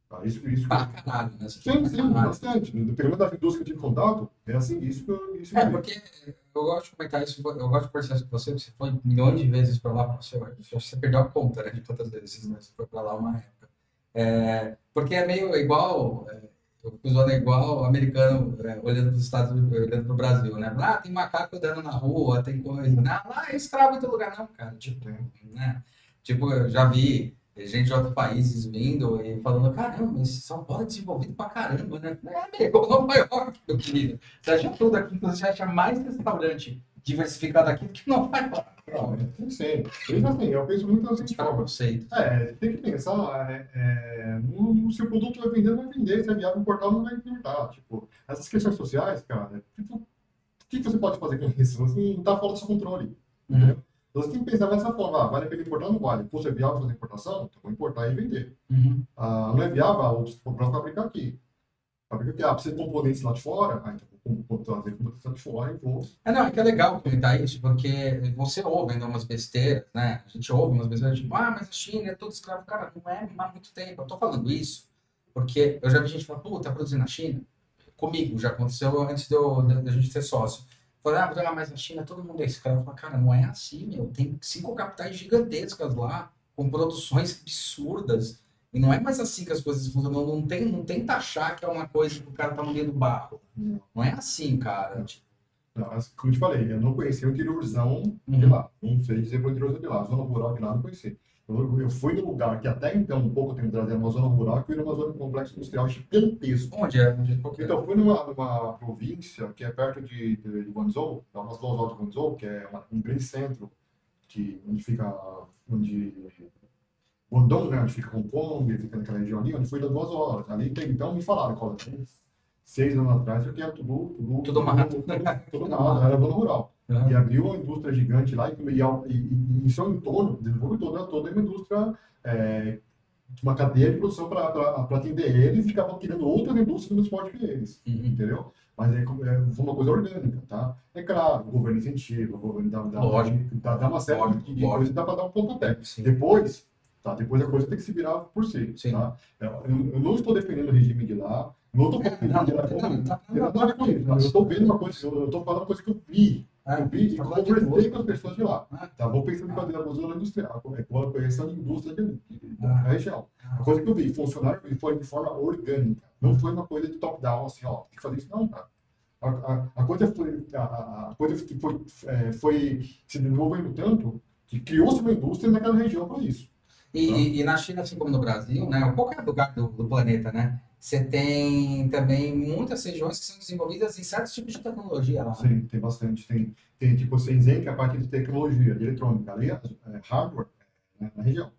Tá? Isso, isso Pra caralho, né? Sim, tá sim, pra caralho. bastante. Pelo menos da indústria tive contato, é assim, isso que eu, isso É, vi. porque eu gosto de comentar isso, eu gosto de conversar com você, porque você foi milhões de vezes para lá, você, você perdeu a conta né, de quantas vezes né, você foi para lá uma época. É, porque é meio igual, é, eu fico zoando, é igual americano é, olhando para os Estados Unidos, olhando para o Brasil, né? Ah, tem macaco andando na rua, tem coisa, né? Lá é escravo em todo lugar, não, cara. Tipo, né? Tipo, eu já vi gente de outros países vindo e falando, caramba, mas São Paulo é desenvolvido pra caramba, né? É, amigo, Nova York, meu querido. Você acha tudo aqui, você acha mais restaurante diversificado aqui do que Nova York. Não, é, sim. Por assim, eu penso muito assim, Para conceito. É, tem que pensar, é, é, no, se o produto vai vender, não vai vender, se é viável importar, não vai importar. Tipo, essas questões sociais, cara, tipo, o que você pode fazer com isso? Você não está fora do seu controle. Uhum. Entendeu? Então você tem que pensar dessa forma, ah, vale a pena importar ou não vale? Pô, é viável fazer importação, então vou importar e vender. Uhum. Ah, não é viável, ah, outros comprar fabricar aqui. Fabricar aqui, ah, precisa de componentes lá de fora, ah, então vou vou trazer componentes lá de fora e vou. É, não, é que é legal comentar isso, porque você ouve ainda umas besteiras, né? A gente ouve umas besteiras, tipo, ah, mas a China é tudo escravo. Cara, não é há muito tempo. Eu tô falando isso porque eu já vi gente falar, pô, tá produzindo na China? Comigo, já aconteceu antes de eu- da da gente ser sócio. Falei, ah, mas na China todo mundo é escravo. Eu falei, cara, não é assim, meu. Tem cinco capitais gigantescas lá, com produções absurdas. E não é mais assim que as coisas funcionam. Não, tem, não tenta achar que é uma coisa que o cara tá no meio do barro. Não é assim, cara. Não, mas, como eu te falei, eu não conhecia o interiorzão de Uhum. lá. Não sei dizer o interiorzão de lá. Zona rural de lá, não conheci. Eu, fui no lugar que até então, um pouco tempo atrás, era uma zona rural, que era uma zona de complexo industrial gigantesco. Onde é? Onde, que é? Então, eu fui numa, numa província que é perto de, de, de Guangzhou, dá umas duas horas de Guangzhou, que é uma- um grande centro, que, onde fica, onde Guangdong, né, onde fica Hong Kong, fica naquela região ali, onde fui das duas horas. Ali tem, então, me falaram, cola, seis anos atrás, eu tinha tudo, tudo, Tudo tudo, tudo era zona rural. Uhum. E abriu uma indústria gigante lá, e, e, em seu entorno, desenvolveu toda, toda uma indústria, é, uma cadeia de produção para atender eles, e acabam criando outras indústrias no esporte que eles Uhum. entendeu? Mas é, é uma coisa orgânica, tá? É claro, o governo incentiva, o governo dá, dá, dá, dá uma série Lógico, de, coisas dá para dar um pontapé. Sim. Depois, tá? Depois a coisa tem que se virar por si, Sim. tá? Eu, eu- não estou defendendo o regime de lá, não estou falando de lá tá- eu estou eu estou vendo uma coisa, eu estou falando uma coisa que eu vi, Eu vi e tá de conversei com as pessoas de lá. Ah. Tá? Vou pensando em fazer a zona industrial, é, com a correção de indústria de- de- da Ah. região. A coisa que eu vi funcionar e foi de forma orgânica. Não foi uma coisa de top-down, assim, ó, tem que fazer isso. Não, cara. A, a, a coisa foi, a, a- a coisa que foi, é, foi se desenvolvendo tanto que criou-se uma indústria naquela região para isso. E, e- e na China, assim como no Brasil, né, qualquer lugar do, do planeta, né, você tem também muitas regiões que são desenvolvidas em certos tipos de tecnologia lá. né? Sim, tem bastante. Tem, tem tipo Shenzhen, que é a parte de tecnologia, de eletrônica. Ali é, é hardware né, na região.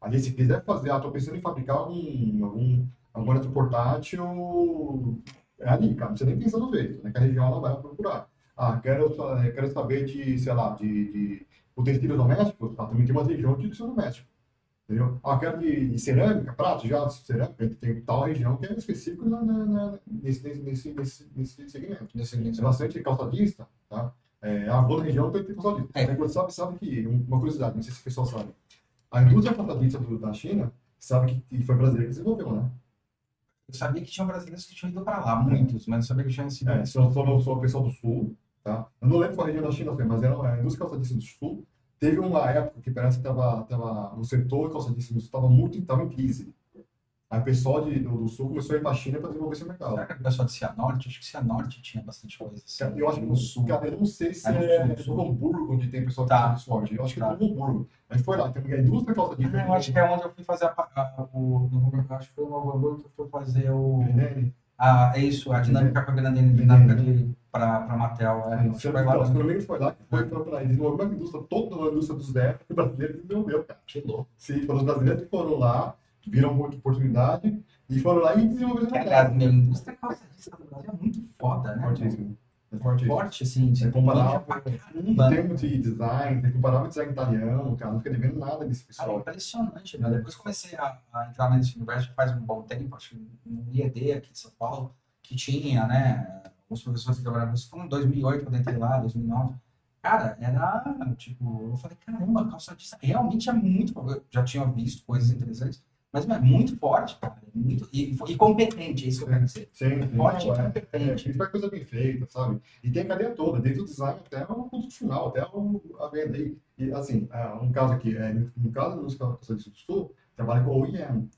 Ali, se quiser fazer, ah, estou pensando em fabricar algum, algum, algum eletroportátil, é ali, cara. Não precisa nem pensar no jeito. Naquela região ela vai procurar. Ah, quero, quero saber de, sei lá, de, de utensílios domésticos. Ah, também tem uma região de utensílios domésticos. Entendeu? Ah, quero de, de cerâmica, prato, já, cerâmica. Tem tal região que é específico na, na, na- nesse, nesse, nesse, nesse, nesse segmento. Nesse Tem sentido. bastante calçadista, tá? É, a boa região tem calçadista. É. Você sabe, sabe que, um- uma curiosidade, não sei se o pessoal sabe, a indústria calçadista da China, sabe que, foi brasileiro que desenvolveu, né? Eu sabia que tinham brasileiros que tinham ido para lá, muitos, mas não sabia que tinham sido. É, só, só, só o pessoal do Sul, tá? Eu não lembro qual região da China foi, mas era a indústria calçadista do Sul. Teve uma época que parece que estava tava, o setor Sul estava muito tava em crise. Aí o pessoal de, do, do Sul começou a ir para a China para desenvolver esse mercado. Será que o pessoal de Cianorte? Acho que Cianorte tinha bastante coisa. Assim, Eu acho que no sul. Cara, eu não sei se Ah, no é sul, no sul. Hamburgo onde tem pessoal que Tá. forte. Eu acho que Tá. é no Hamburgo. A gente foi lá, tem a indústria calçadista. Ah, eu acho que é onde eu fui fazer a, a- o. no- Acho que foi no Hamburgo que eu fui fazer o. Grendene. A, é isso, a dinâmica com a Grandene, dinâmica de, para a Matel. É, Se que eu foi não lá. né? foi que foi para pra desenvolver uma indústria, toda uma indústria dos DEF que o brasileiro desenvolveu, cara. Que louco. Sim, foram os brasileiros que foram lá, viram muita oportunidade e foram lá e desenvolveram mercado. meu, a indústria calçadista do Brasil é muito foda, né? Fortíssimo. É fortíssimo. Forte, assim. É Você comparável em caramba. termos de design, tem que comparar com o design italiano, cara, não fica devendo nada nesse Cara, é pessoal. impressionante, né? Depois comecei a, a entrar nesse universo faz um bom tempo, acho que no IED aqui de São Paulo, que tinha, né? Os professores que trabalhavam, isso foi em 2008, quando eu entrei lá, 2009. Cara, era tipo, eu falei, caramba, calçadista realmente é muito. Eu já tinha visto coisas interessantes, mas é muito forte, cara. é Muito, e, e competente, é isso que eu quero dizer. Sim, sim. Forte e é, é, competente. principal coisa bem feita, sabe? E tem a cadeia toda, desde o design até o produto final, até o, a venda. E, e assim, ah, um caso aqui, é, no caso dos calçadistas do Sul, trabalha com OEM.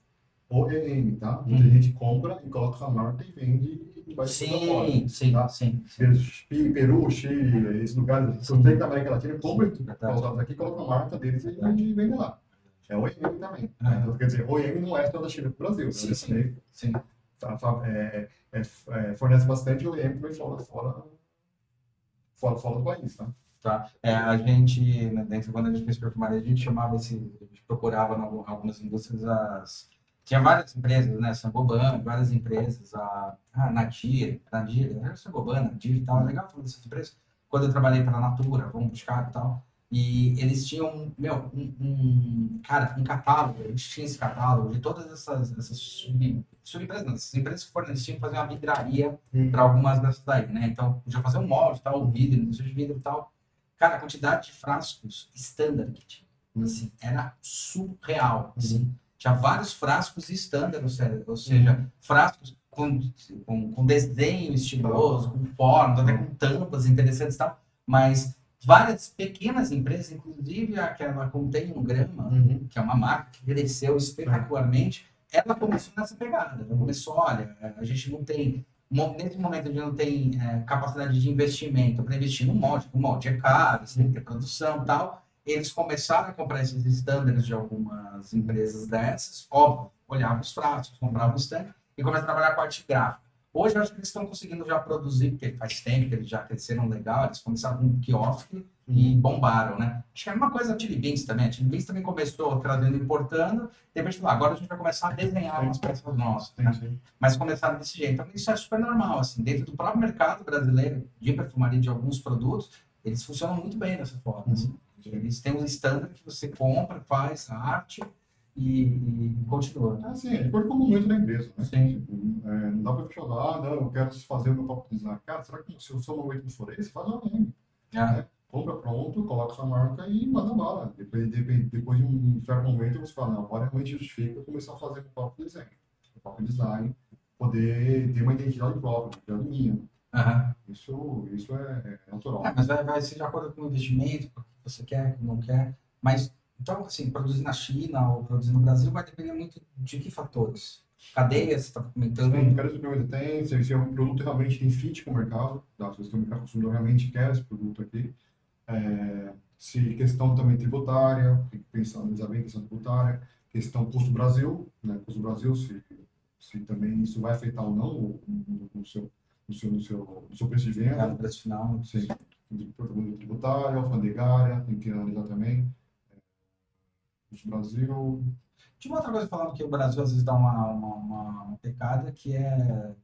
OEM, tá? Muita Uhum. gente compra e coloca sua marca e vende fora. Sim, sim, Tá. sim. Peru, Peru, Chile, esses lugares, Sim. tem da América Latina, compra Sim, calçados aqui, coloca a marca deles e vende, vende lá. é OEM também. Ah. Então, quer dizer, OEM não é só da China para o Brasil. Sim, né? sim. Também, Sim. tá, tá, é, é, é, fornece bastante OEM também fora, fora, fora, fora do país, tá? Tá? É, a gente, né, dentro, quando a gente fez perfumaria, a gente chamava esse, a gente procurava em algum- algumas indústrias as. Tinha várias empresas, né? Sangoban, várias empresas, a, a Nadir, Nadir, era Sangoban, Nadir e tal, é legal falar dessas empresas. Quando eu trabalhei para a Natura, vamos buscar e tal, e eles tinham, meu, um, um- cara, um catálogo, eles tinham esse catálogo de todas essas, essas sub, subempresas, não, essas empresas que forneciam fazer uma vidraria para algumas dessas daí, né? Então, podia fazer um molde, tal, o vidro, não sei de vidro e tal. Cara, a quantidade de frascos standard que tinha, assim, era surreal, assim. Tinha vários frascos standard, ou seja, seja frascos com, com, com desenho estiloso, com formas, até com tampas interessantes e tal, mas várias pequenas empresas, inclusive aquela contém um grama, Uhum. que é uma marca que cresceu espetacularmente, ela começou nessa pegada. Ela começou, olha, a gente não tem, nesse momento a gente não tem é, capacidade de investimento para investir no molde, o molde é caro, você tem que ter produção e tal. Eles começaram a comprar esses estándares de algumas empresas dessas, óbvio, olhavam os frascos, compravam os tanques e começaram a trabalhar com arte gráfica. Hoje eu acho que eles estão conseguindo já produzir, porque faz tempo que eles já cresceram legal, eles começaram com um quiosque e bombaram, né? Acho que é uma coisa a Chili Beans também. A Chili Beans também começou trazendo e importando, depois falou, agora a gente vai começar a desenhar umas peças nossas, né? Mas começaram desse jeito. Então, isso é super normal, assim, dentro do próprio mercado brasileiro de perfumaria de alguns produtos, eles funcionam muito bem dessa forma. assim. Eles têm um standard que você compra, faz a arte e, e continua. Ah, sim, é de acordo com o momento da empresa, né? Sim. Tipo, é, não dá para fechar ah, não, eu quero fazer o meu próprio design. Cara, será que se o seu momento não for esse, faz um OEM. Ah, Compra pronto, coloca sua marca e manda bala. Depois, depois, depois de um certo momento, você fala, não, agora realmente justifica começar a fazer o próprio desenho. O próprio design, poder ter uma identidade própria, identidade minha. Aham. Isso, isso é, é natural. É, mas vai, vai ser de acordo com o investimento, com o que você quer, o que não quer. Mas, então, assim, produzir na China ou produzir no Brasil vai depender muito de que fatores? Cadeia, você está comentando. Também, cada suplemento tem, se, se é um produto realmente tem fit com o mercado, tá? se um mercado consumidor realmente quer esse produto aqui. É, se questão também tributária, tem que pensar, analisar bem questão tributária, questão custo Brasil, né? Custo Brasil, se, se também isso vai afetar ou não o, o, o seu, o seu, o seu, o seu preço de venda. o preço final. Sim, tributária, alfandegária, tem que analisar também. É, Custo Brasil, Tinha uma outra coisa falando que o Brasil às vezes dá uma, uma, uma, uma pecada, que é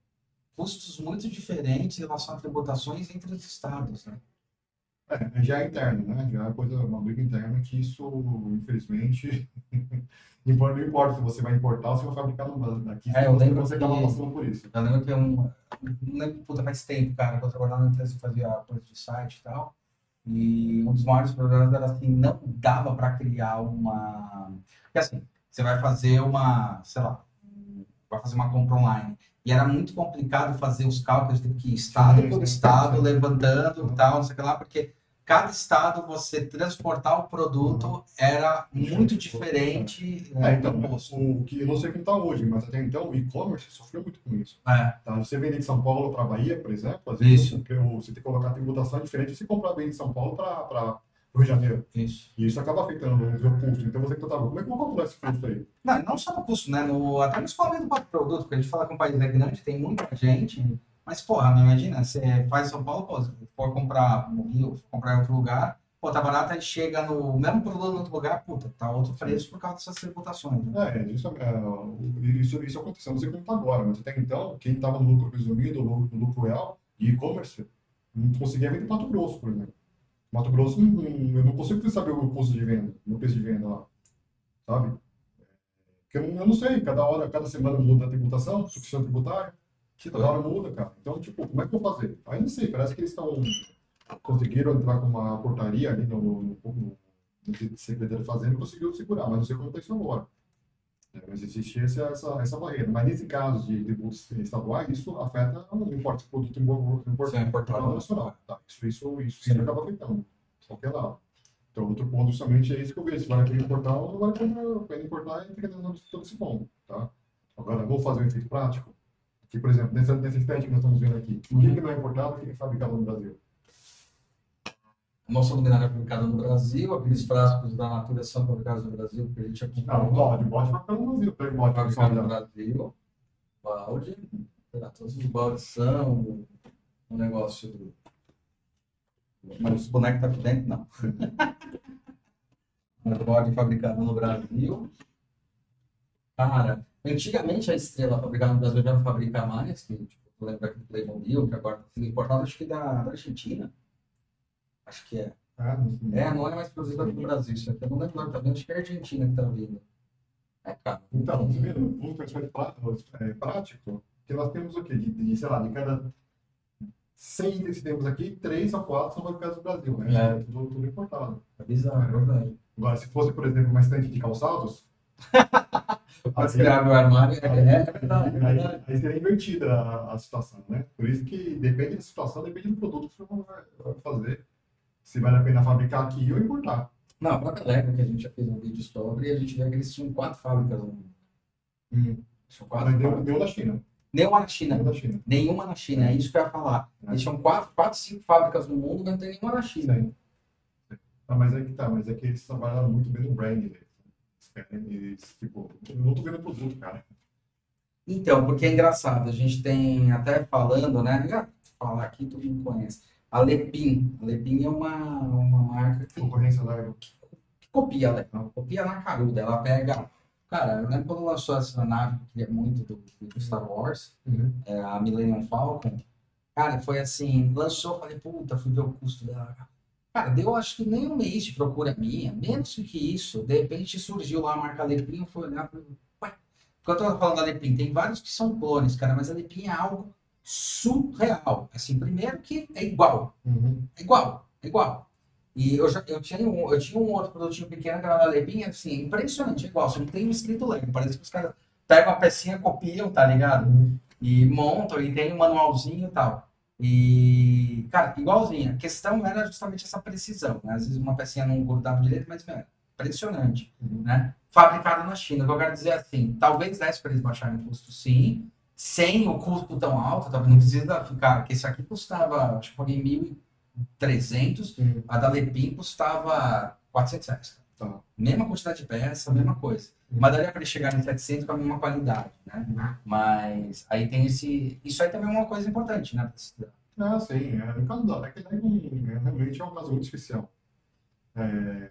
custos muito diferentes em relação a tributações entre os estados, né? É, já é interno, né? Já é coisa, uma briga interna que isso, infelizmente, não importa, se você vai importar ou se vai fabricar no Brasil. Aqui É, eu você, lembro você que- passando por isso. Eu lembro que um, não lembro, puta, faz tempo, cara, quando eu trabalhava na empresa fazia coisa de site e tal, e um dos maiores problemas era assim, não dava para criar uma... Porque assim, você vai fazer uma, sei lá, vai fazer uma compra online, e era muito complicado fazer os cálculos, teve que estado Sim, por estado, levantando e tal, não sei o que lá, porque cada estado você transportar o produto era muito diferente É, né, então, do custo. o que eu não sei como está hoje, mas até então o e-commerce sofreu muito com isso. É, Tá? Você vender de São Paulo para Bahia, por exemplo, às vezes Isso. você, tem que colocar tributação diferente se comprar bem de São Paulo para Rio de Janeiro. isso. E isso acaba afetando o seu custo. Então você que tá, como é que eu vou calcular esse custo aí? Não, não só no custo, né? No, até no escoamento do próprio produto, porque a gente fala que um país é grande, tem muita gente, mas, porra, me imagina, você faz em São Paulo, pô, for comprar no Rio, comprar em outro lugar, pô, tá barato, aí chega no mesmo produto em outro lugar, puta, tá outro preço por causa dessas tributações. Né? É, isso, é, isso, isso aconteceu, não sei como está agora, mas até então, quem estava no lucro presumido, no lucro, no real, de e-commerce, não conseguia vender Mato Grosso, por exemplo. Mato Grosso, não- não- eu não consigo saber o custo de venda, o preço de venda lá, sabe? Porque eu não, eu não sei, cada hora, cada semana muda a tributação, suficiente tributária, cada hora muda, cara. Então, tipo, como é que eu vou fazer? Aí não sei, parece que eles estão, conseguiram entrar com uma portaria ali no, no, no, no, Fazenda e conseguiu segurar, mas não sei como está isso agora. É, Mas existe essa, essa, essa barreira. Mas nesse caso de tributos estaduais, isso afeta, o produto é importado importado nacional. Tá? Isso, isso, isso Sim. acaba afetando, de qualquer lado. Então, outro ponto justamente é isso que eu vejo. Se vale a pena importar ou não vale a pena- importar, e fica dentro de todo esse ponto. Tá? Agora, vou fazer um efeito prático. Aqui, por exemplo, nesse, nesse stand que nós estamos vendo aqui, o que, que não é importado, o que é fabricado no Brasil? A nossa luminária é fabricada no Brasil, aqueles frascos da Natura são fabricados no Brasil, que a gente Não, o acompanhou. bode, o bode ficar no Brasil. O bode, fabricado no Brasil, balde, todos os baldes são o, o negócio do. Mas os bonecos tá aqui dentro, não. O balde fabricado no Brasil. Cara, antigamente a estrela fabricada no Brasil já não fabrica mais, que tipo, eu lembro aqui do Playmobil, que agora sendo importado, acho que da, da Argentina. Acho que é. É, não- É, não é mais produzido aqui no Brasil. Isso aqui não lembro, tá vendo? Acho que é a Argentina que tá vindo. É, cara. Então, você vê, um conhecimento prático, é, prático, que nós temos o quê? De, de, sei lá, de cada 100 itens que temos aqui, 3 ou 4 são fabricados no Brasil, né? É. Tudo, tudo importado. É bizarro, é verdade. Agora, se fosse, por exemplo, uma estante de calçados, você abre o armário, é, aí, é, é verdade. é aí, verdade. aí seria invertida a, a situação, né? Por isso que depende da situação, depende do produto que você vai fazer. Se vale a pena fabricar aqui ou importar. Não, a própria Lego, que a gente já fez um vídeo sobre, a gente vê que eles tinham quatro fábricas no mundo. Tinham quatro Mas deu, deu da China. Nenhuma na China. Deu da China. Nenhuma na China, é isso que eu ia falar. Eles tinham quatro, quatro, cinco fábricas no mundo, não tem nenhuma na China. Sim. Ah, mas é que tá, mas é que eles trabalharam muito bem no brand deles. Eles, tipo, eu não tô vendo produto, cara. Então, porque é engraçado, a gente tem até falando, né? Falar aqui, todo mundo conhece. A Lepin. A Lepin é uma, uma marca que, Concorrência da que copia? Ela copia na caruda. Ela pega. Cara, eu lembro quando lançou essa nave que queria muito do, do Star Wars, Uhum. é, a Millennium Falcon. Cara, foi assim, lançou, falei, puta, fui ver o custo dela. Cara, deu acho que nem um mês de procura minha, menos que isso. De repente surgiu lá a marca Lepin, eu fui olhar, falei, ué, quando eu tô falando da Lepin, tem vários que são clones, cara, mas a Lepin é algo surreal. Assim, primeiro que é igual, Uhum. é igual, é igual. E eu, já, eu, tinha um, eu tinha um outro produtinho pequeno que era da Lepin, assim, impressionante, é igual, só não tem um escrito Lego. Parece que os caras pegam a pecinha, copiam, tá ligado? Uhum. E montam, e tem um manualzinho e tal. E, cara, igualzinho. A questão era justamente essa precisão, né? Às vezes uma pecinha não grudava direito, mas, meu, impressionante, Uhum. né? Fabricado na China. O que eu quero dizer é assim, talvez desse para eles baixarem o custo, sim, sem o custo tão alto, talvez não precisa ficar, que esse aqui custava, acho que paguei 1.300, Uhum. a da Lepin custava 400 reais. Tá. Mesma quantidade de peça, mesma coisa. Uhum. Mas daria para eles chegarem em 700 com a mesma qualidade, né? Mas aí tem esse. Isso aí também é uma coisa importante, né? Ah, sim. É, no caso da é, realmente é um caso muito especial. É,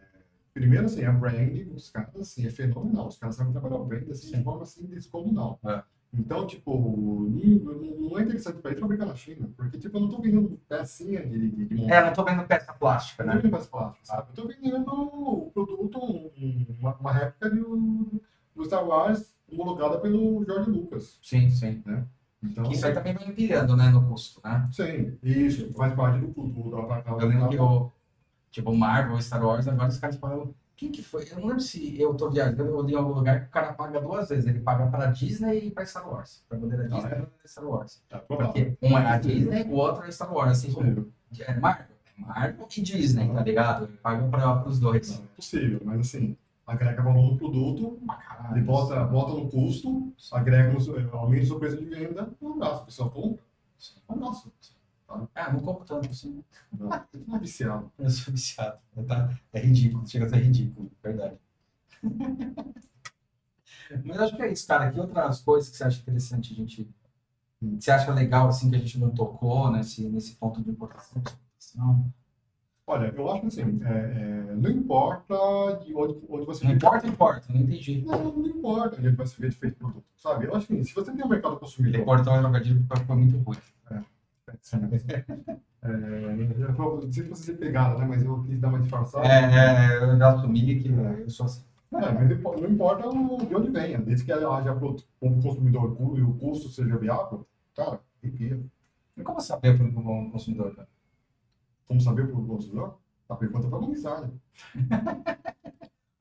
primeiro, assim, a brand dos caras assim, é fenomenal. Os caras sabem trabalhar o brand assim, de forma assim, descomunal. É. Então, tipo, não, é interessante para eles fabricar na China, porque, tipo, eu não tô vendendo pecinha de, de, de É, não tô vendo peça plástica, Eu não né? tô vendendo peça plástica, sabe? Eu tô vendendo o produto, um- uma, uma réplica do, do Star Wars homologada pelo George Lucas. Sim, sim. Então, Isso aí também vai empilhando, né? No custo, né? sim, isso faz parte do produto. Da, da, Eu lembro que o. Tipo, Marvel, Star Wars, agora os caras falam. Quem que foi? Eu não lembro se eu tô viajando, eu li em algum lugar que o cara paga duas vezes. Ele paga pra Disney e pra Star Wars. Pra bandeira Disney e pra bandeira Star Wars. Tá. Porque um é a Disney, o outro é Star Wars. Assim, como é Marvel. É Marvel e Disney, tá ligado? Ele paga pra, pros dois. Não, é possível, mas assim, agrega valor no produto, ele bota, bota no custo, agrega aumenta o seu preço de venda, um abraço, o pessoal compra, um abraço. Ah, não compro tanto assim. Não, não é viciado. Eu sou viciado. Tá? É ridículo, chega a ser ridículo, verdade. Mas acho que é isso, cara. Que outras coisas que você acha interessante a gente. Você acha legal, assim, que a gente não tocou nesse, nesse ponto de importação? Olha, eu acho que assim, é, é, não importa de onde, onde você Não importa, importa, não entendi. Não, não importa onde vai ser feito o produto, sabe? Eu acho que se você tem um mercado Ele consumidor, cortou a trocadilho porque foi muito ruim. é, eu não sei se você pegada, né? Mas eu quis dar uma disfarçada. É, é, eu já assumi que eu sou assim. É, mas não impo- não importa o- de onde venha, desde que haja pro como consumidor e o custo seja viável, cara, arrepia. E como saber para o consumidor? Cara? Como saber para o consumidor? A pergunta para a mensagem.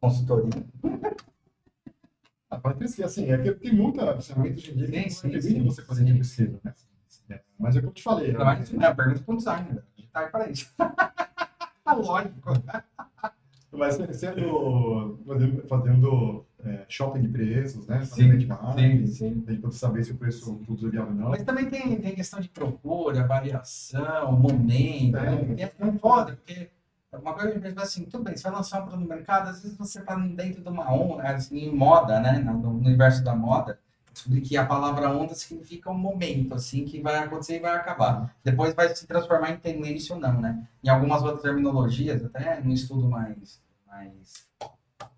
Consultoria. Ah, para pesquisa, assim, é que tem muita ferramenta hoje em dia que Sim, você fazer de pesquisa, né? É, Mas é como eu te falei. Não, mas isso não é pergunta para o designer. Tá aí para isso. Lógico. Mas sendo fazendo, fazendo é, shopping de preços, né? Sim, sim, sim. Pra gente saber se o preço do produto é viável ou não. Mas também tem, tem questão de procura, variação, momento. Tem. né? É, é foda, porque uma coisa que eu penso assim, tudo bem, você vai lançar um produto no mercado, às vezes você está dentro de uma onda, assim, em moda, né, no universo da moda, que a palavra onda significa um momento, assim, que vai acontecer e vai acabar. Depois vai se transformar em tendência ou não, né? Em algumas outras terminologias, até no estudo mais, mais,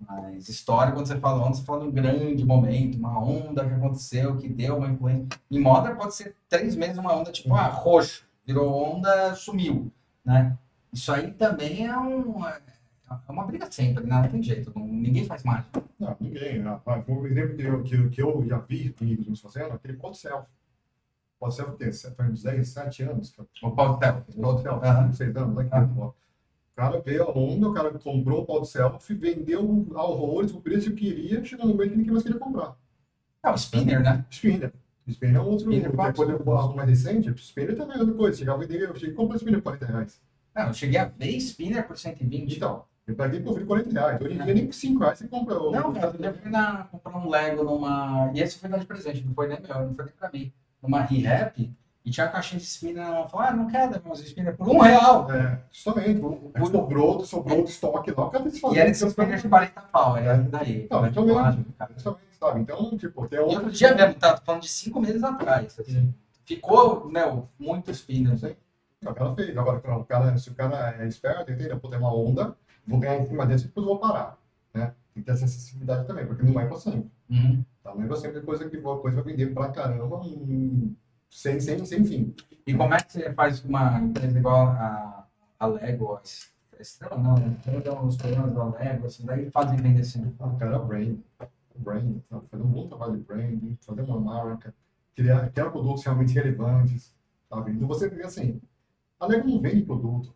mais histórico, quando você fala onda, você fala um grande momento, uma onda que aconteceu, que deu uma influência. Em moda pode ser três meses uma onda, tipo, ah, roxo, virou onda, sumiu, né? Isso aí também é, um, é uma briga sempre, né? Não tem jeito, não, ninguém faz mágica. Não, ninguém. Né? Um exemplo que eu, que, que eu já vi amigos meus fazendo, aquele pod selfie. Pod selfie tem foi uns 10, 7 anos. O pod selfie. Pod selfie, uhum. 6 anos, né? Uhum. O cara veio a onda, o cara comprou o pod selfie, vendeu a horrores, o preço que queria, chegou no momento que ninguém mais queria comprar. É o spinner, né? Spinner. Spinner é outro. Spinner, depois algo mais recente, spinner também é outra coisa. Chegava vender, eu cheguei e comprei spinner por 40 reais. Não, eu cheguei a ver spinner por 120. Então, eu paguei por 40 reais. Hoje em dia nem por 5 reais você compra. Não, cara, eu fui na, comprar um Lego numa. E esse foi dar de presente, não foi nem meu, não foi nem pra mim. Numa ReHap. E tinha a caixinha de spinner, ela falou, ah, não quero dar umas spinner por um real. É, justamente. O, o, sobrou, sobrou do estoque lá, o cara tá E era esse spinner de 40 pau, é daí. Não, justamente, justamente, sabe? Então, tipo, tem outro... E outro dia mesmo, tá falando de 5 meses atrás, assim. Ficou, né, muito spinner, não sei. O cara fez. Agora, o cara, se o cara é esperto, entendeu? Pô, tem uma onda, vou ganhar em cima desse e depois vou parar. Né? Tem que ter essa acessibilidade também, porque não é para sempre. Uhum. Tá? Não é para sempre coisa que a coisa vai vender pra caramba sem, sem, sem fim. E como é que você faz uma empresa igual a, a Lego? A Estrela não, né? Os programas da Lego, assim, daí fazem vender assim. Ah, cara, brand. Brand, fazer um bom trabalho de brand, fazer uma marca, criar, criar produtos realmente relevantes, sabe? Então você, assim, a Lego não vende produto,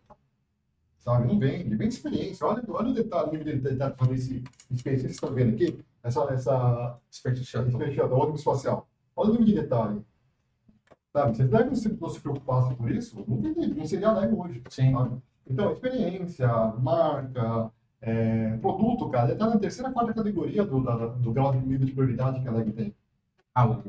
sabe? Não vende, vende experiência. Olha, olha o detalhe, o nível de detalhe para esse experiência. Vocês estão vendo aqui? Essa, essa Space Shuttle, ônibus espacial. Olha o nível de detalhe. Sabe? Se Lego não se, não se preocupasse por isso, não, teria, não seria Lego hoje. Sim. Sabe? Então, experiência, marca, é, produto, cara, ele está na terceira, quarta categoria do, da, do grau de nível de prioridade que a Lego tem. Ah, o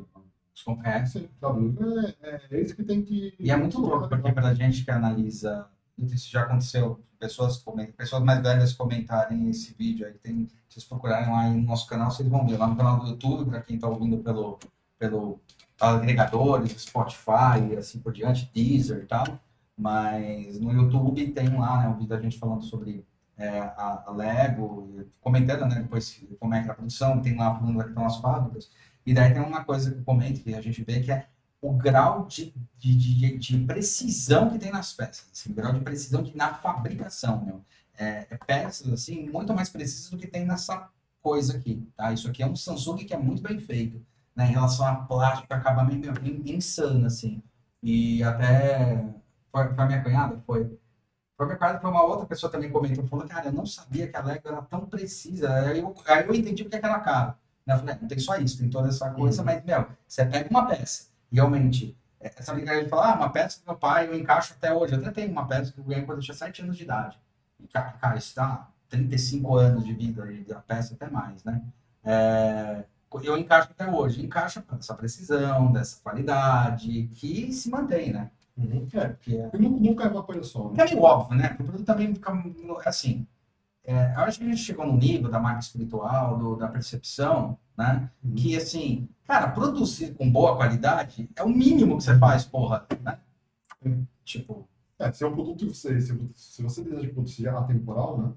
é, sim, sabe? É, é, isso que tem que. E é muito louco, porque para a gente que analisa, isso já aconteceu, pessoas, comentam, pessoas mais velhas comentarem esse vídeo aí, tem, vocês procurarem lá no nosso canal, vocês vão ver lá no canal do YouTube, para quem está ouvindo pelo, pelo agregadores, Spotify, assim por diante, Deezer e tal. Mas no YouTube tem lá né, um vídeo da gente falando sobre é, a, a, Lego, comentando né, depois como é que é a produção, tem lá falando que estão as fábricas. E daí tem uma coisa que eu comento, que a gente vê, que é o grau de, de, de, de precisão que tem nas peças. Assim, o grau de precisão que na fabricação, meu. É, é peças, assim, muito mais precisas do que tem nessa coisa aqui, tá? Isso aqui é um Samsung que é muito bem feito, né? Em relação a plástico, acaba meio, meio insano, assim. E até... Foi, foi minha cunhada? Foi. Foi minha cunhada, foi uma outra pessoa também comentou, falou, cara, eu não sabia que a Lego era tão precisa. Aí eu, aí eu entendi porque é que ela cara. Eu falei, não tem só isso, tem toda essa coisa, uhum. mas, meu, você pega uma peça, realmente, é, essa brincadeira de falar, ah, uma peça do meu pai, eu encaixo até hoje. Eu até tenho uma peça que eu ganhei quando eu tinha 7 anos de idade. E, cara, isso dá 35 anos de vida, a peça até mais, né? É, eu encaixo até hoje. Encaixa essa precisão, dessa qualidade, que se mantém, né? Uhum. É, porque é... nunca é uma coisa só. Né? É meio óbvio, né? O produto também fica assim. É, eu acho que a gente chegou no nível da marca espiritual, do, da percepção, né? Uhum. Que, assim, cara, produzir com boa qualidade é o mínimo que você faz, porra, né? Uhum. Tipo... É, se é um produto que você... Se, se você deseja produzir atemporal, né?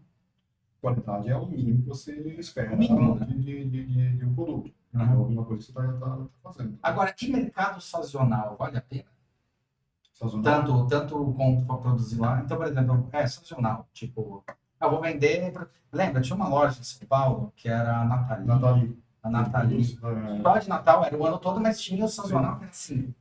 Qualidade é o mínimo que você espera mínimo, né? de, de, de, de, um produto. Uhum. É alguma coisa que você está tá, tá fazendo. Agora, que mercado sazonal vale a pena? Sazonal? Tanto, tanto quanto para produzir lá. Então, por exemplo, é sazonal. Tipo, eu vou vender. Lembra, tinha uma loja em São Paulo que era a Nathalie. Nathalie. A Nathalie. Só de Natal era o ano todo, mas tinha o sazonal que assim,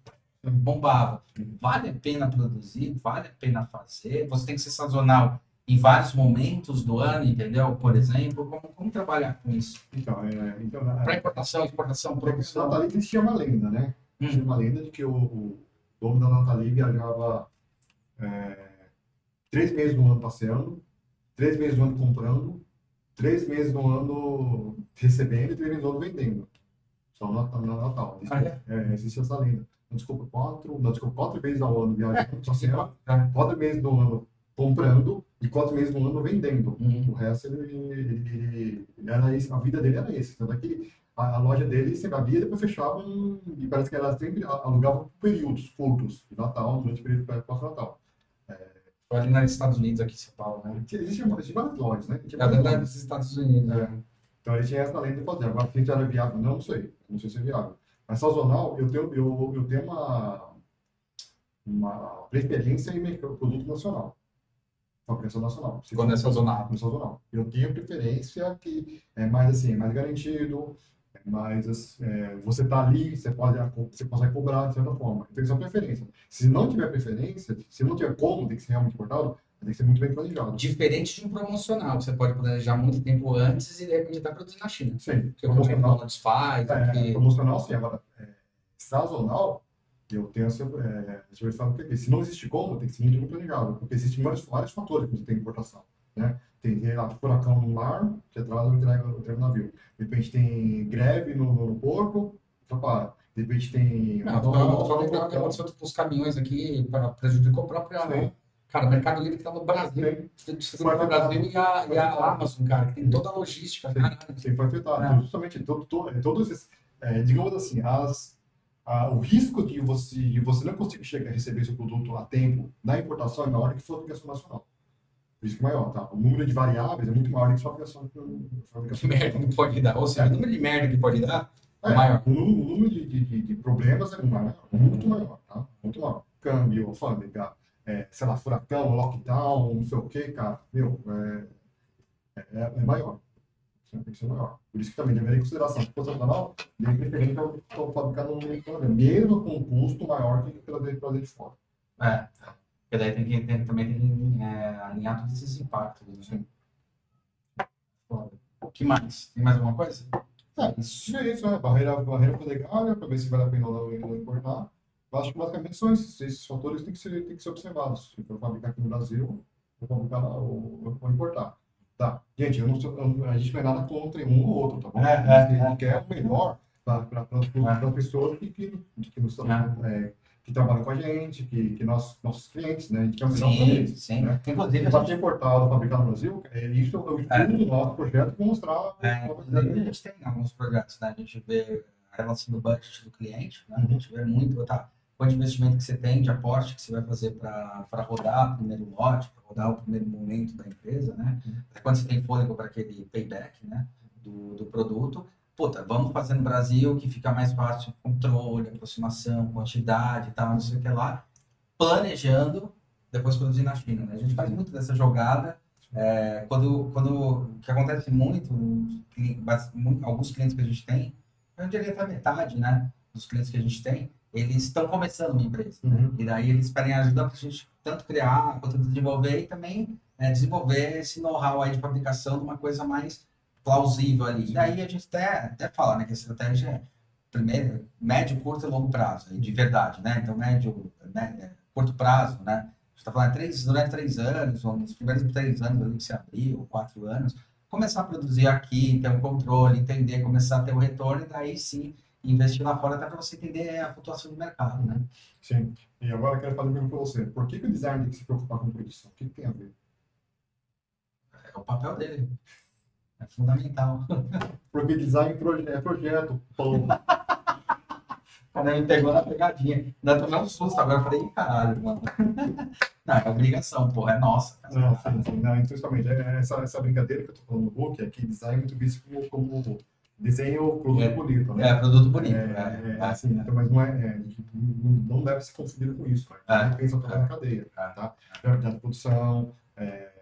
bombava. Vale a pena produzir, vale a pena fazer. Você tem que ser sazonal em vários momentos do ano, entendeu? Por exemplo, como, como trabalhar com isso? Então, é, então para importação, exportação, produção. Nathalie existia uma lenda, né? Hum. Tinha uma lenda de que o, o dono da Nathalie viajava é, três meses no ano passeando três meses do ano comprando, três meses do ano recebendo e três meses do ano vendendo. Só no, no Natal. Ah, é? É, existe essa lenda. Não, desculpa, quatro, não, desculpa, quatro meses ao ano viajando, assim, é. quatro meses do ano comprando e quatro meses no ano vendendo. Uhum. O resto, ele, ele- ele- era isso, a vida dele era esse. Tanto é que a, a loja dele sempre abria e depois fechava, e parece que ela sempre alugava por períodos curtos, de Natal, durante o período pós-Natal. Ali nos Estados Unidos, aqui em São Paulo, né? Existia várias lojas, né? É lojas. nos Estados Unidos. É. né? Então ele tinha essa lenda de fazer. Agora, se era viável, não, não sei. Não sei se é viável. Mas sazonal, eu tenho, eu, eu tenho uma, uma preferência em produto nacional. Fabricação nacional. Quando é sazonal. no sazonal. Eu tenho preferência que é mais assim, é mais garantido, é mais assim, é, você está ali, você pode você consegue cobrar de certa forma. Então isso é uma preferência. Se não tiver preferência, se não tiver como, tem que ser realmente importado, tem que ser muito bem planejado. Diferente de um promocional, que você pode planejar muito tempo antes e de repente está produzindo na China. Sim, Que o McDonald's faz, É, que... promocional sim, agora é, sazonal, eu tenho essa. É, porque se não existe como, tem que ser muito bem planejado, porque existem vários, vários fatores que você tem importação. Né? Tem furacão no mar, que atrasa o entrega entrega o navio. De repente tem greve no, no porto, atrapalha. De repente tem. Não, uma- lembrar que aconteceu os caminhões aqui, pra- prejudicou o próprio... Sim. Cara, o Mercado Livre está no Brasil, distribuindo no Brasil e a, e a Amazon, cara, que tem toda a logística, caralho. Sim, foi afetado. É. Justamente todo, todo, todos esses, é, digamos assim, as, a- o risco de você, de você não conseguir chegar a receber seu produto a tempo na importação é maior do que sua fabricação nacional. O risco é maior, tá? O número de variáveis é muito maior do que sua fabricação, Que fabricação merda que pode dar. Ou seja, o número de merda que pode dar é É, maior. O número, o de, de, de- de problemas é maior, muito maior, tá? Muito maior. Câmbio, alfândega, é, sei lá, furacão, lockdown, não sei o quê, cara. Meu, é, é, é maior. Isso Tem que ser maior. Por isso que também deveria em consideração que o nacional deve preferir para fabricar no mercado, mesmo com um custo maior que trazer de fora. É. Porque daí tem que, tem, também tem que é, alinhar todos esses impactos. Né? O que mais? Tem mais alguma coisa? É, isso é isso, né? Barreira, barreira polegária, para ver se vale a pena ou não importar. Eu acho que basicamente são esses, esses fatores que têm que ser, têm que ser observados. Se for fabricar aqui no Brasil, ou fabricar lá, ou, ou importar. Tá. Gente, eu não sou, eu- a gente não é nada contra um ou outro, tá bom? É, é, a gente é. quer o melhor para as pessoas que, que, que, nos, é, que trabalham com a gente, que, que nós, nossos clientes, né? A gente quer o melhor para Sim, eles. sim. Né? Inclusive, Se pode ser importado, fabricado no Brasil, é, isso é o estudo do nosso projeto para mostrar É, a inclusive, a gente tem alguns projetos, né? A gente vê a relação do budget do cliente, né? A Uhum. gente vê muito, tá? Quanto investimento que você tem, de aporte que você vai fazer para rodar o primeiro lote, para rodar o primeiro momento da empresa, né? Uhum. Quando você tem fôlego para aquele payback, né? Do, do produto. Puta, vamos fazer no Brasil que fica mais fácil controle, aproximação, quantidade e tal, não sei o que lá. Planejando, depois produzir na China, né? A gente faz muito dessa jogada é, quando, quando o que acontece muito, alguns clientes que a gente tem, eu diria até metade, né, dos clientes que a gente tem, eles estão começando uma empresa, né? Uhum. E daí eles pedem ajuda para a gente tanto criar quanto desenvolver e também é, desenvolver esse know-how aí de fabricação de uma coisa mais plausível ali. E daí a gente até, até fala, né, que a estratégia é primeiro, médio, curto e longo prazo, de verdade, né? Então, médio, né, é, curto prazo, né? A gente está falando três, durante três anos, ou nos primeiros três anos ali que você abriu, ou quatro anos, começar a produzir aqui, ter um controle, entender, começar a ter o retorno, e daí sim investir lá fora até para você entender a flutuação do mercado, né? Sim. E agora eu quero fazer pergunta para você. Por que, que o design tem que se preocupar com produção? O que, que tem a ver? É o papel dele. É fundamental. Porque design proje- é projeto. Pô. O cara me pegou na pegadinha. Ainda tomei um susto agora. Eu falei, "Ih, caralho, mano. Não, é obrigação, porra, é nossa. Cara. Não, sim, sim. Não, então, justamente, é essa, essa brincadeira que eu tô falando no book é que design é muito visto como, como desenho produto É. bonito, né? É, produto bonito. É, É, é, assim, então, mas não é, é, não deve ser confundido com isso. Né? É. A gente pensa toda na cadeia, É. tá? Viabilidade de produção, é,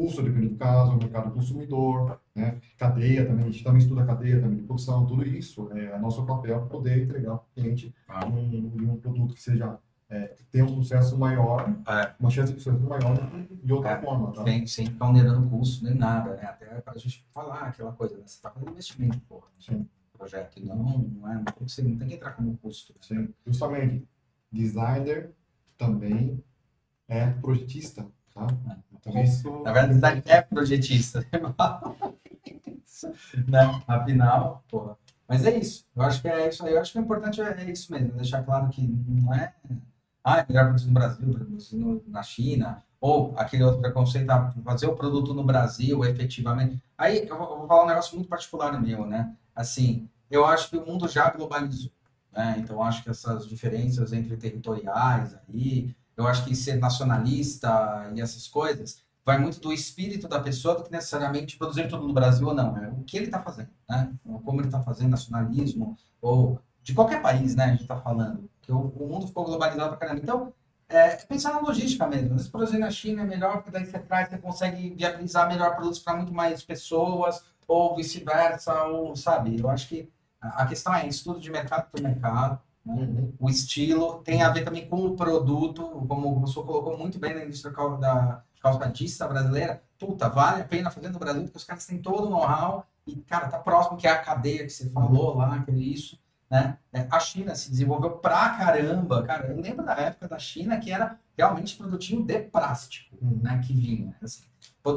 custo, dependendo do caso, mercado consumidor, né? Cadeia também, a gente também estuda cadeia também de produção, tudo isso é nosso papel poder entregar para o cliente Ah. um, um produto que seja é, que tenha um sucesso maior, É. uma chance de sucesso maior de outra É. forma, tá? Sem, sem onerando custo nem nada, né? Até para a gente falar aquela coisa, né? Você está fazendo investimento, porra, Sim. projeto. Não, não, é, não, tem que ser- não tem que entrar como custo. Sim, justamente. Designer também é projetista, tá? Então isso... Na verdade, design é projetista. né? Afinal, porra. Mas é isso. Eu acho que é isso aí. Eu acho que o importante é, é isso mesmo. Deixar claro que não é. Ah, é melhor produzir no Brasil, produzir no- na China. Ou aquele outro preconceito, ah, fazer o produto no Brasil, efetivamente. Aí eu vou, falar um negócio muito particular meu, né? Assim, eu acho que o mundo já globalizou. Né? Então, eu acho que essas diferenças entre territoriais aí, eu acho que ser nacionalista e essas coisas, vai muito do espírito da pessoa do que necessariamente produzir tudo no Brasil ou não. É o que ele está fazendo, né? Como ele está fazendo nacionalismo, ou de qualquer país, né? A gente está falando. Que o, o, mundo ficou globalizado para caramba. Então, é, pensar na logística mesmo. Se produzir na China é melhor, porque daí você traz, você consegue viabilizar melhor produtos para muito mais pessoas, ou vice-versa, ou sabe? Eu acho que a questão é estudo de mercado por mercado. Uhum. O estilo tem a ver também com o produto, como o professor colocou muito bem na indústria da calçadista brasileira. Puta, vale a pena fazer no Brasil, porque os caras têm todo o know-how e, cara, tá próximo que é a cadeia que você falou lá, que é isso. Né? É, a China se desenvolveu pra caramba, cara. Eu lembro da época da China que era realmente produtinho de plástico, uhum. né? Que vinha, assim,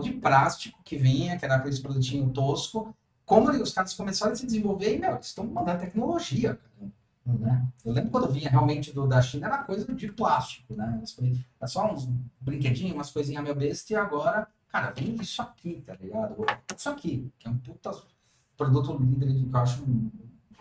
de plástico que vinha, que era aquele produtinho tosco. Como os caras começaram a se desenvolver e, meu, eles estão mandando tecnologia, cara. Né? Eu lembro quando vinha realmente do, da China, era coisa de plástico, né? Era só uns brinquedinhos, umas coisinhas meio besta, e agora, cara, vem isso aqui, tá ligado? Isso aqui, que é um puta produto líder que eu acho um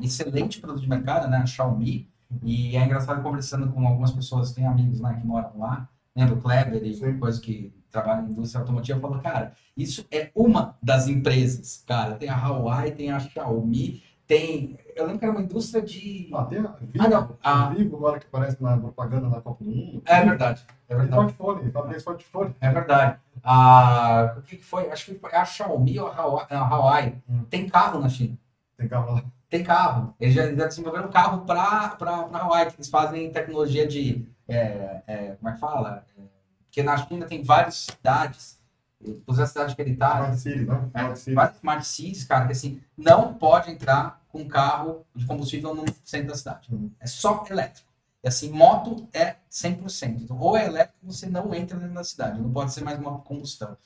excelente produto de mercado, né? A Xiaomi. E é engraçado conversando com algumas pessoas, tem amigos lá que moram lá, né? Do Kleber e Sim. coisa que trabalha na indústria automotiva, falou, cara, isso é uma das empresas, cara. Tem a Huawei, tem a Xiaomi, tem. Eu lembro que era uma indústria de. Ah, tem a Vivo, ah, não. A... Vivo agora que aparece na propaganda na Copa do Mundo. É verdade. É verdade. Smartphone, fabrica smartphone. É verdade. A... O que, que foi? Acho que foi a Xiaomi ou a Hawaii. A Hawaii. Hum. Tem carro na China. Tem carro lá. Tem carro. Eles já, já desenvolveram um carro para Hawaii, que eles fazem tecnologia de. É, é, como é que fala? É, porque na China tem várias cidades inclusive a cidade que ele está. Smart City, né? É, várias smart cities, cara, que assim, não pode entrar com carro de combustível no centro da cidade. Uhum. É só elétrico. E assim, moto é 100%. Então, ou é elétrico, você não entra dentro da cidade. Não pode ser mais uma combustão.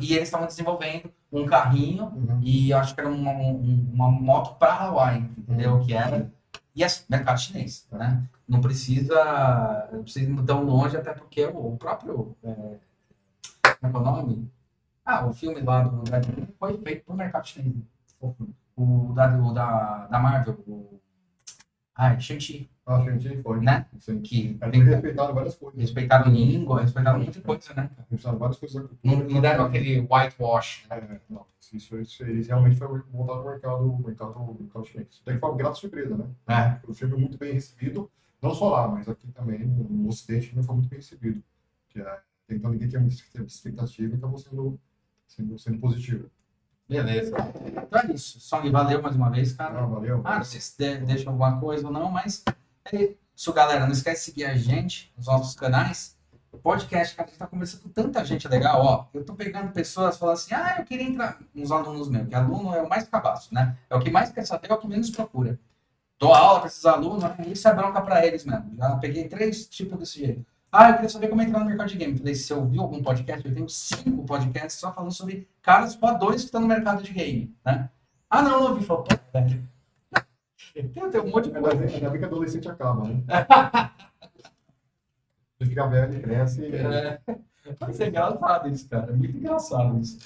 E eles estavam desenvolvendo um carrinho, uhum. e acho que era uma, uma moto para Hawaii, entendeu? Uhum. Que era. E é mercado chinês, né? Não precisa, não precisa ir tão longe, até porque o próprio. É, como é o nome? Ah, o filme lá do foi feito para o mercado chinês. O da, o da, da Marvel, o. Ai, Shang-Chi. Ah, Shang-Chi foi. Né? Sim. Que é, respeitaram várias coisas. Respeitaram língua, respeitaram muita coisa, né? Respeitaram várias coisas. Não, não deram aquele whitewash. Né? É, não. Isso, isso, eles realmente foi voltado para o mercado, mercado, mercado chinês. Daí foi uma grata surpresa, né? É. O filme muito bem recebido, não só lá, mas aqui também, no Ocidente, também foi muito bem recebido. Que é, então ninguém tinha muita expectativa e acabou sendo sendo, sendo positivo. Beleza. Então é isso. Song, valeu mais uma vez, cara. Ah, valeu. Ah, não sei se deixa alguma coisa ou não, mas é isso, galera. Não esquece de seguir a gente nos nossos canais. Podcast, cara, a gente tá conversando com tanta gente legal, ó. Eu tô pegando pessoas falando assim, ah, eu queria entrar. Uns alunos meus, que aluno é o mais cabaço, né? É o que mais quer saber, é o que menos procura. Dou aula para esses alunos, né? isso é bronca para eles mesmo. Já peguei três tipos desse jeito. Ah, eu queria saber como entrar no mercado de game. Falei, se eu ouviu algum podcast, eu tenho cinco podcasts só falando sobre caras voadores que estão no mercado de game, né? Ah, não, não ouvi. Falei, pô, velho. Tem, tem um monte de coisa. Ainda bem que adolescente acaba, né? Ele fica velho, cresce. E... É. Mas é engraçado isso, cara. É muito engraçado isso.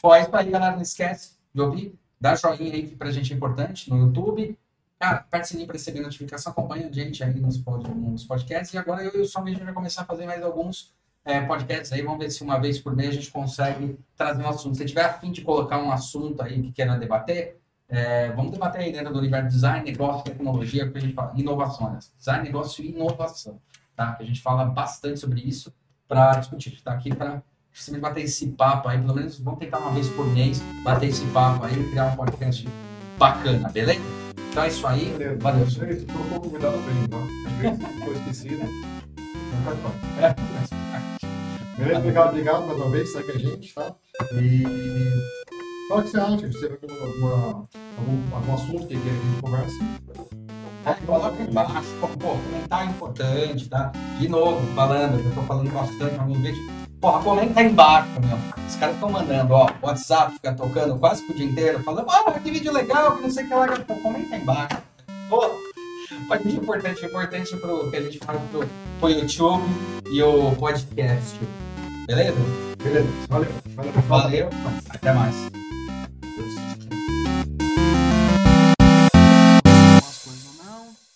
Pô, é isso aí, galera. Não esquece de ouvir. Dá joinha aí que pra gente é importante no YouTube. Cara, aperte o sininho para receber notificação, acompanha a gente aí nos, pod, nos podcasts. E agora eu e o Som a vai começar a fazer mais alguns é, podcasts aí. Vamos ver se uma vez por mês a gente consegue trazer um assunto. Se tiver afim de colocar um assunto aí que queira debater, é, vamos debater aí dentro do universo design, negócio, tecnologia, que a gente fala, inovações. Design, negócio e inovação. Tá? Que a gente fala bastante sobre isso para discutir. A está aqui para justamente bater esse papo aí. Pelo menos vamos tentar uma vez por mês bater esse papo aí, criar um podcast bacana, beleza? Então é isso aí. Valeu. Valeu. Gente, tô um pouco cuidado bem, tá? Ficou esquecido. Não parte. Beleza? Obrigado, obrigado mais uma vez. Segue a gente, tá? E fala o que você acha. Você tem alguma, algum, algum assunto que a gente converse. É, coloca embaixo, pô, comentário importante, tá? De novo, falando, eu tô falando bastante em algum vídeo Porra, comenta aí embaixo, meu. Os caras estão mandando, ó, WhatsApp fica tocando quase o dia inteiro, falando, ah, que vídeo legal, que não sei o que lá. Pô, comenta aí embaixo. Pô, pode ser importante, importante pro que a gente faz pro, pro YouTube e o podcast. Beleza? Beleza, valeu. Valeu. Valeu. Até mais.